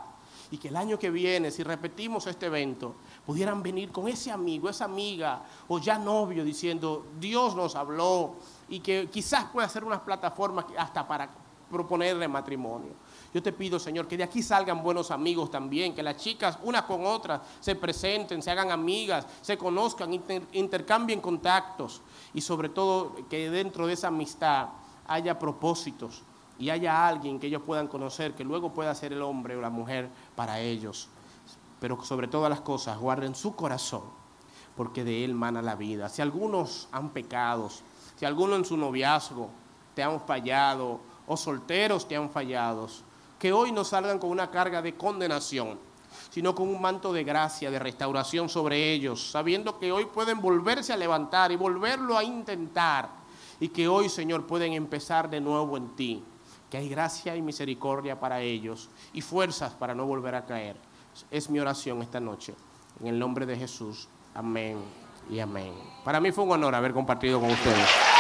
[SPEAKER 1] y que el año que viene, si repetimos este evento, pudieran venir con ese amigo, esa amiga o ya novio diciendo, Dios nos habló y que quizás pueda ser una plataforma hasta para proponerle matrimonio. Yo te pido, Señor, que de aquí salgan buenos amigos también, que las chicas, unas con otras, se presenten, se hagan amigas, se conozcan, intercambien contactos y sobre todo que dentro de esa amistad haya propósitos y haya alguien que ellos puedan conocer, que luego pueda ser el hombre o la mujer para ellos. Pero sobre todas las cosas, guarden su corazón, porque de él mana la vida. Si algunos han pecado, si algunos en su noviazgo te han fallado, o solteros te han fallado, que hoy no salgan con una carga de condenación, sino con un manto de gracia, de restauración sobre ellos, sabiendo que hoy pueden volverse a levantar y volverlo a intentar, y que hoy, Señor, pueden empezar de nuevo en ti, que hay gracia y misericordia para ellos y fuerzas para no volver a caer. Es mi oración esta noche, en el nombre de Jesús. Amén y amén. Para mí fue un honor haber compartido con ustedes.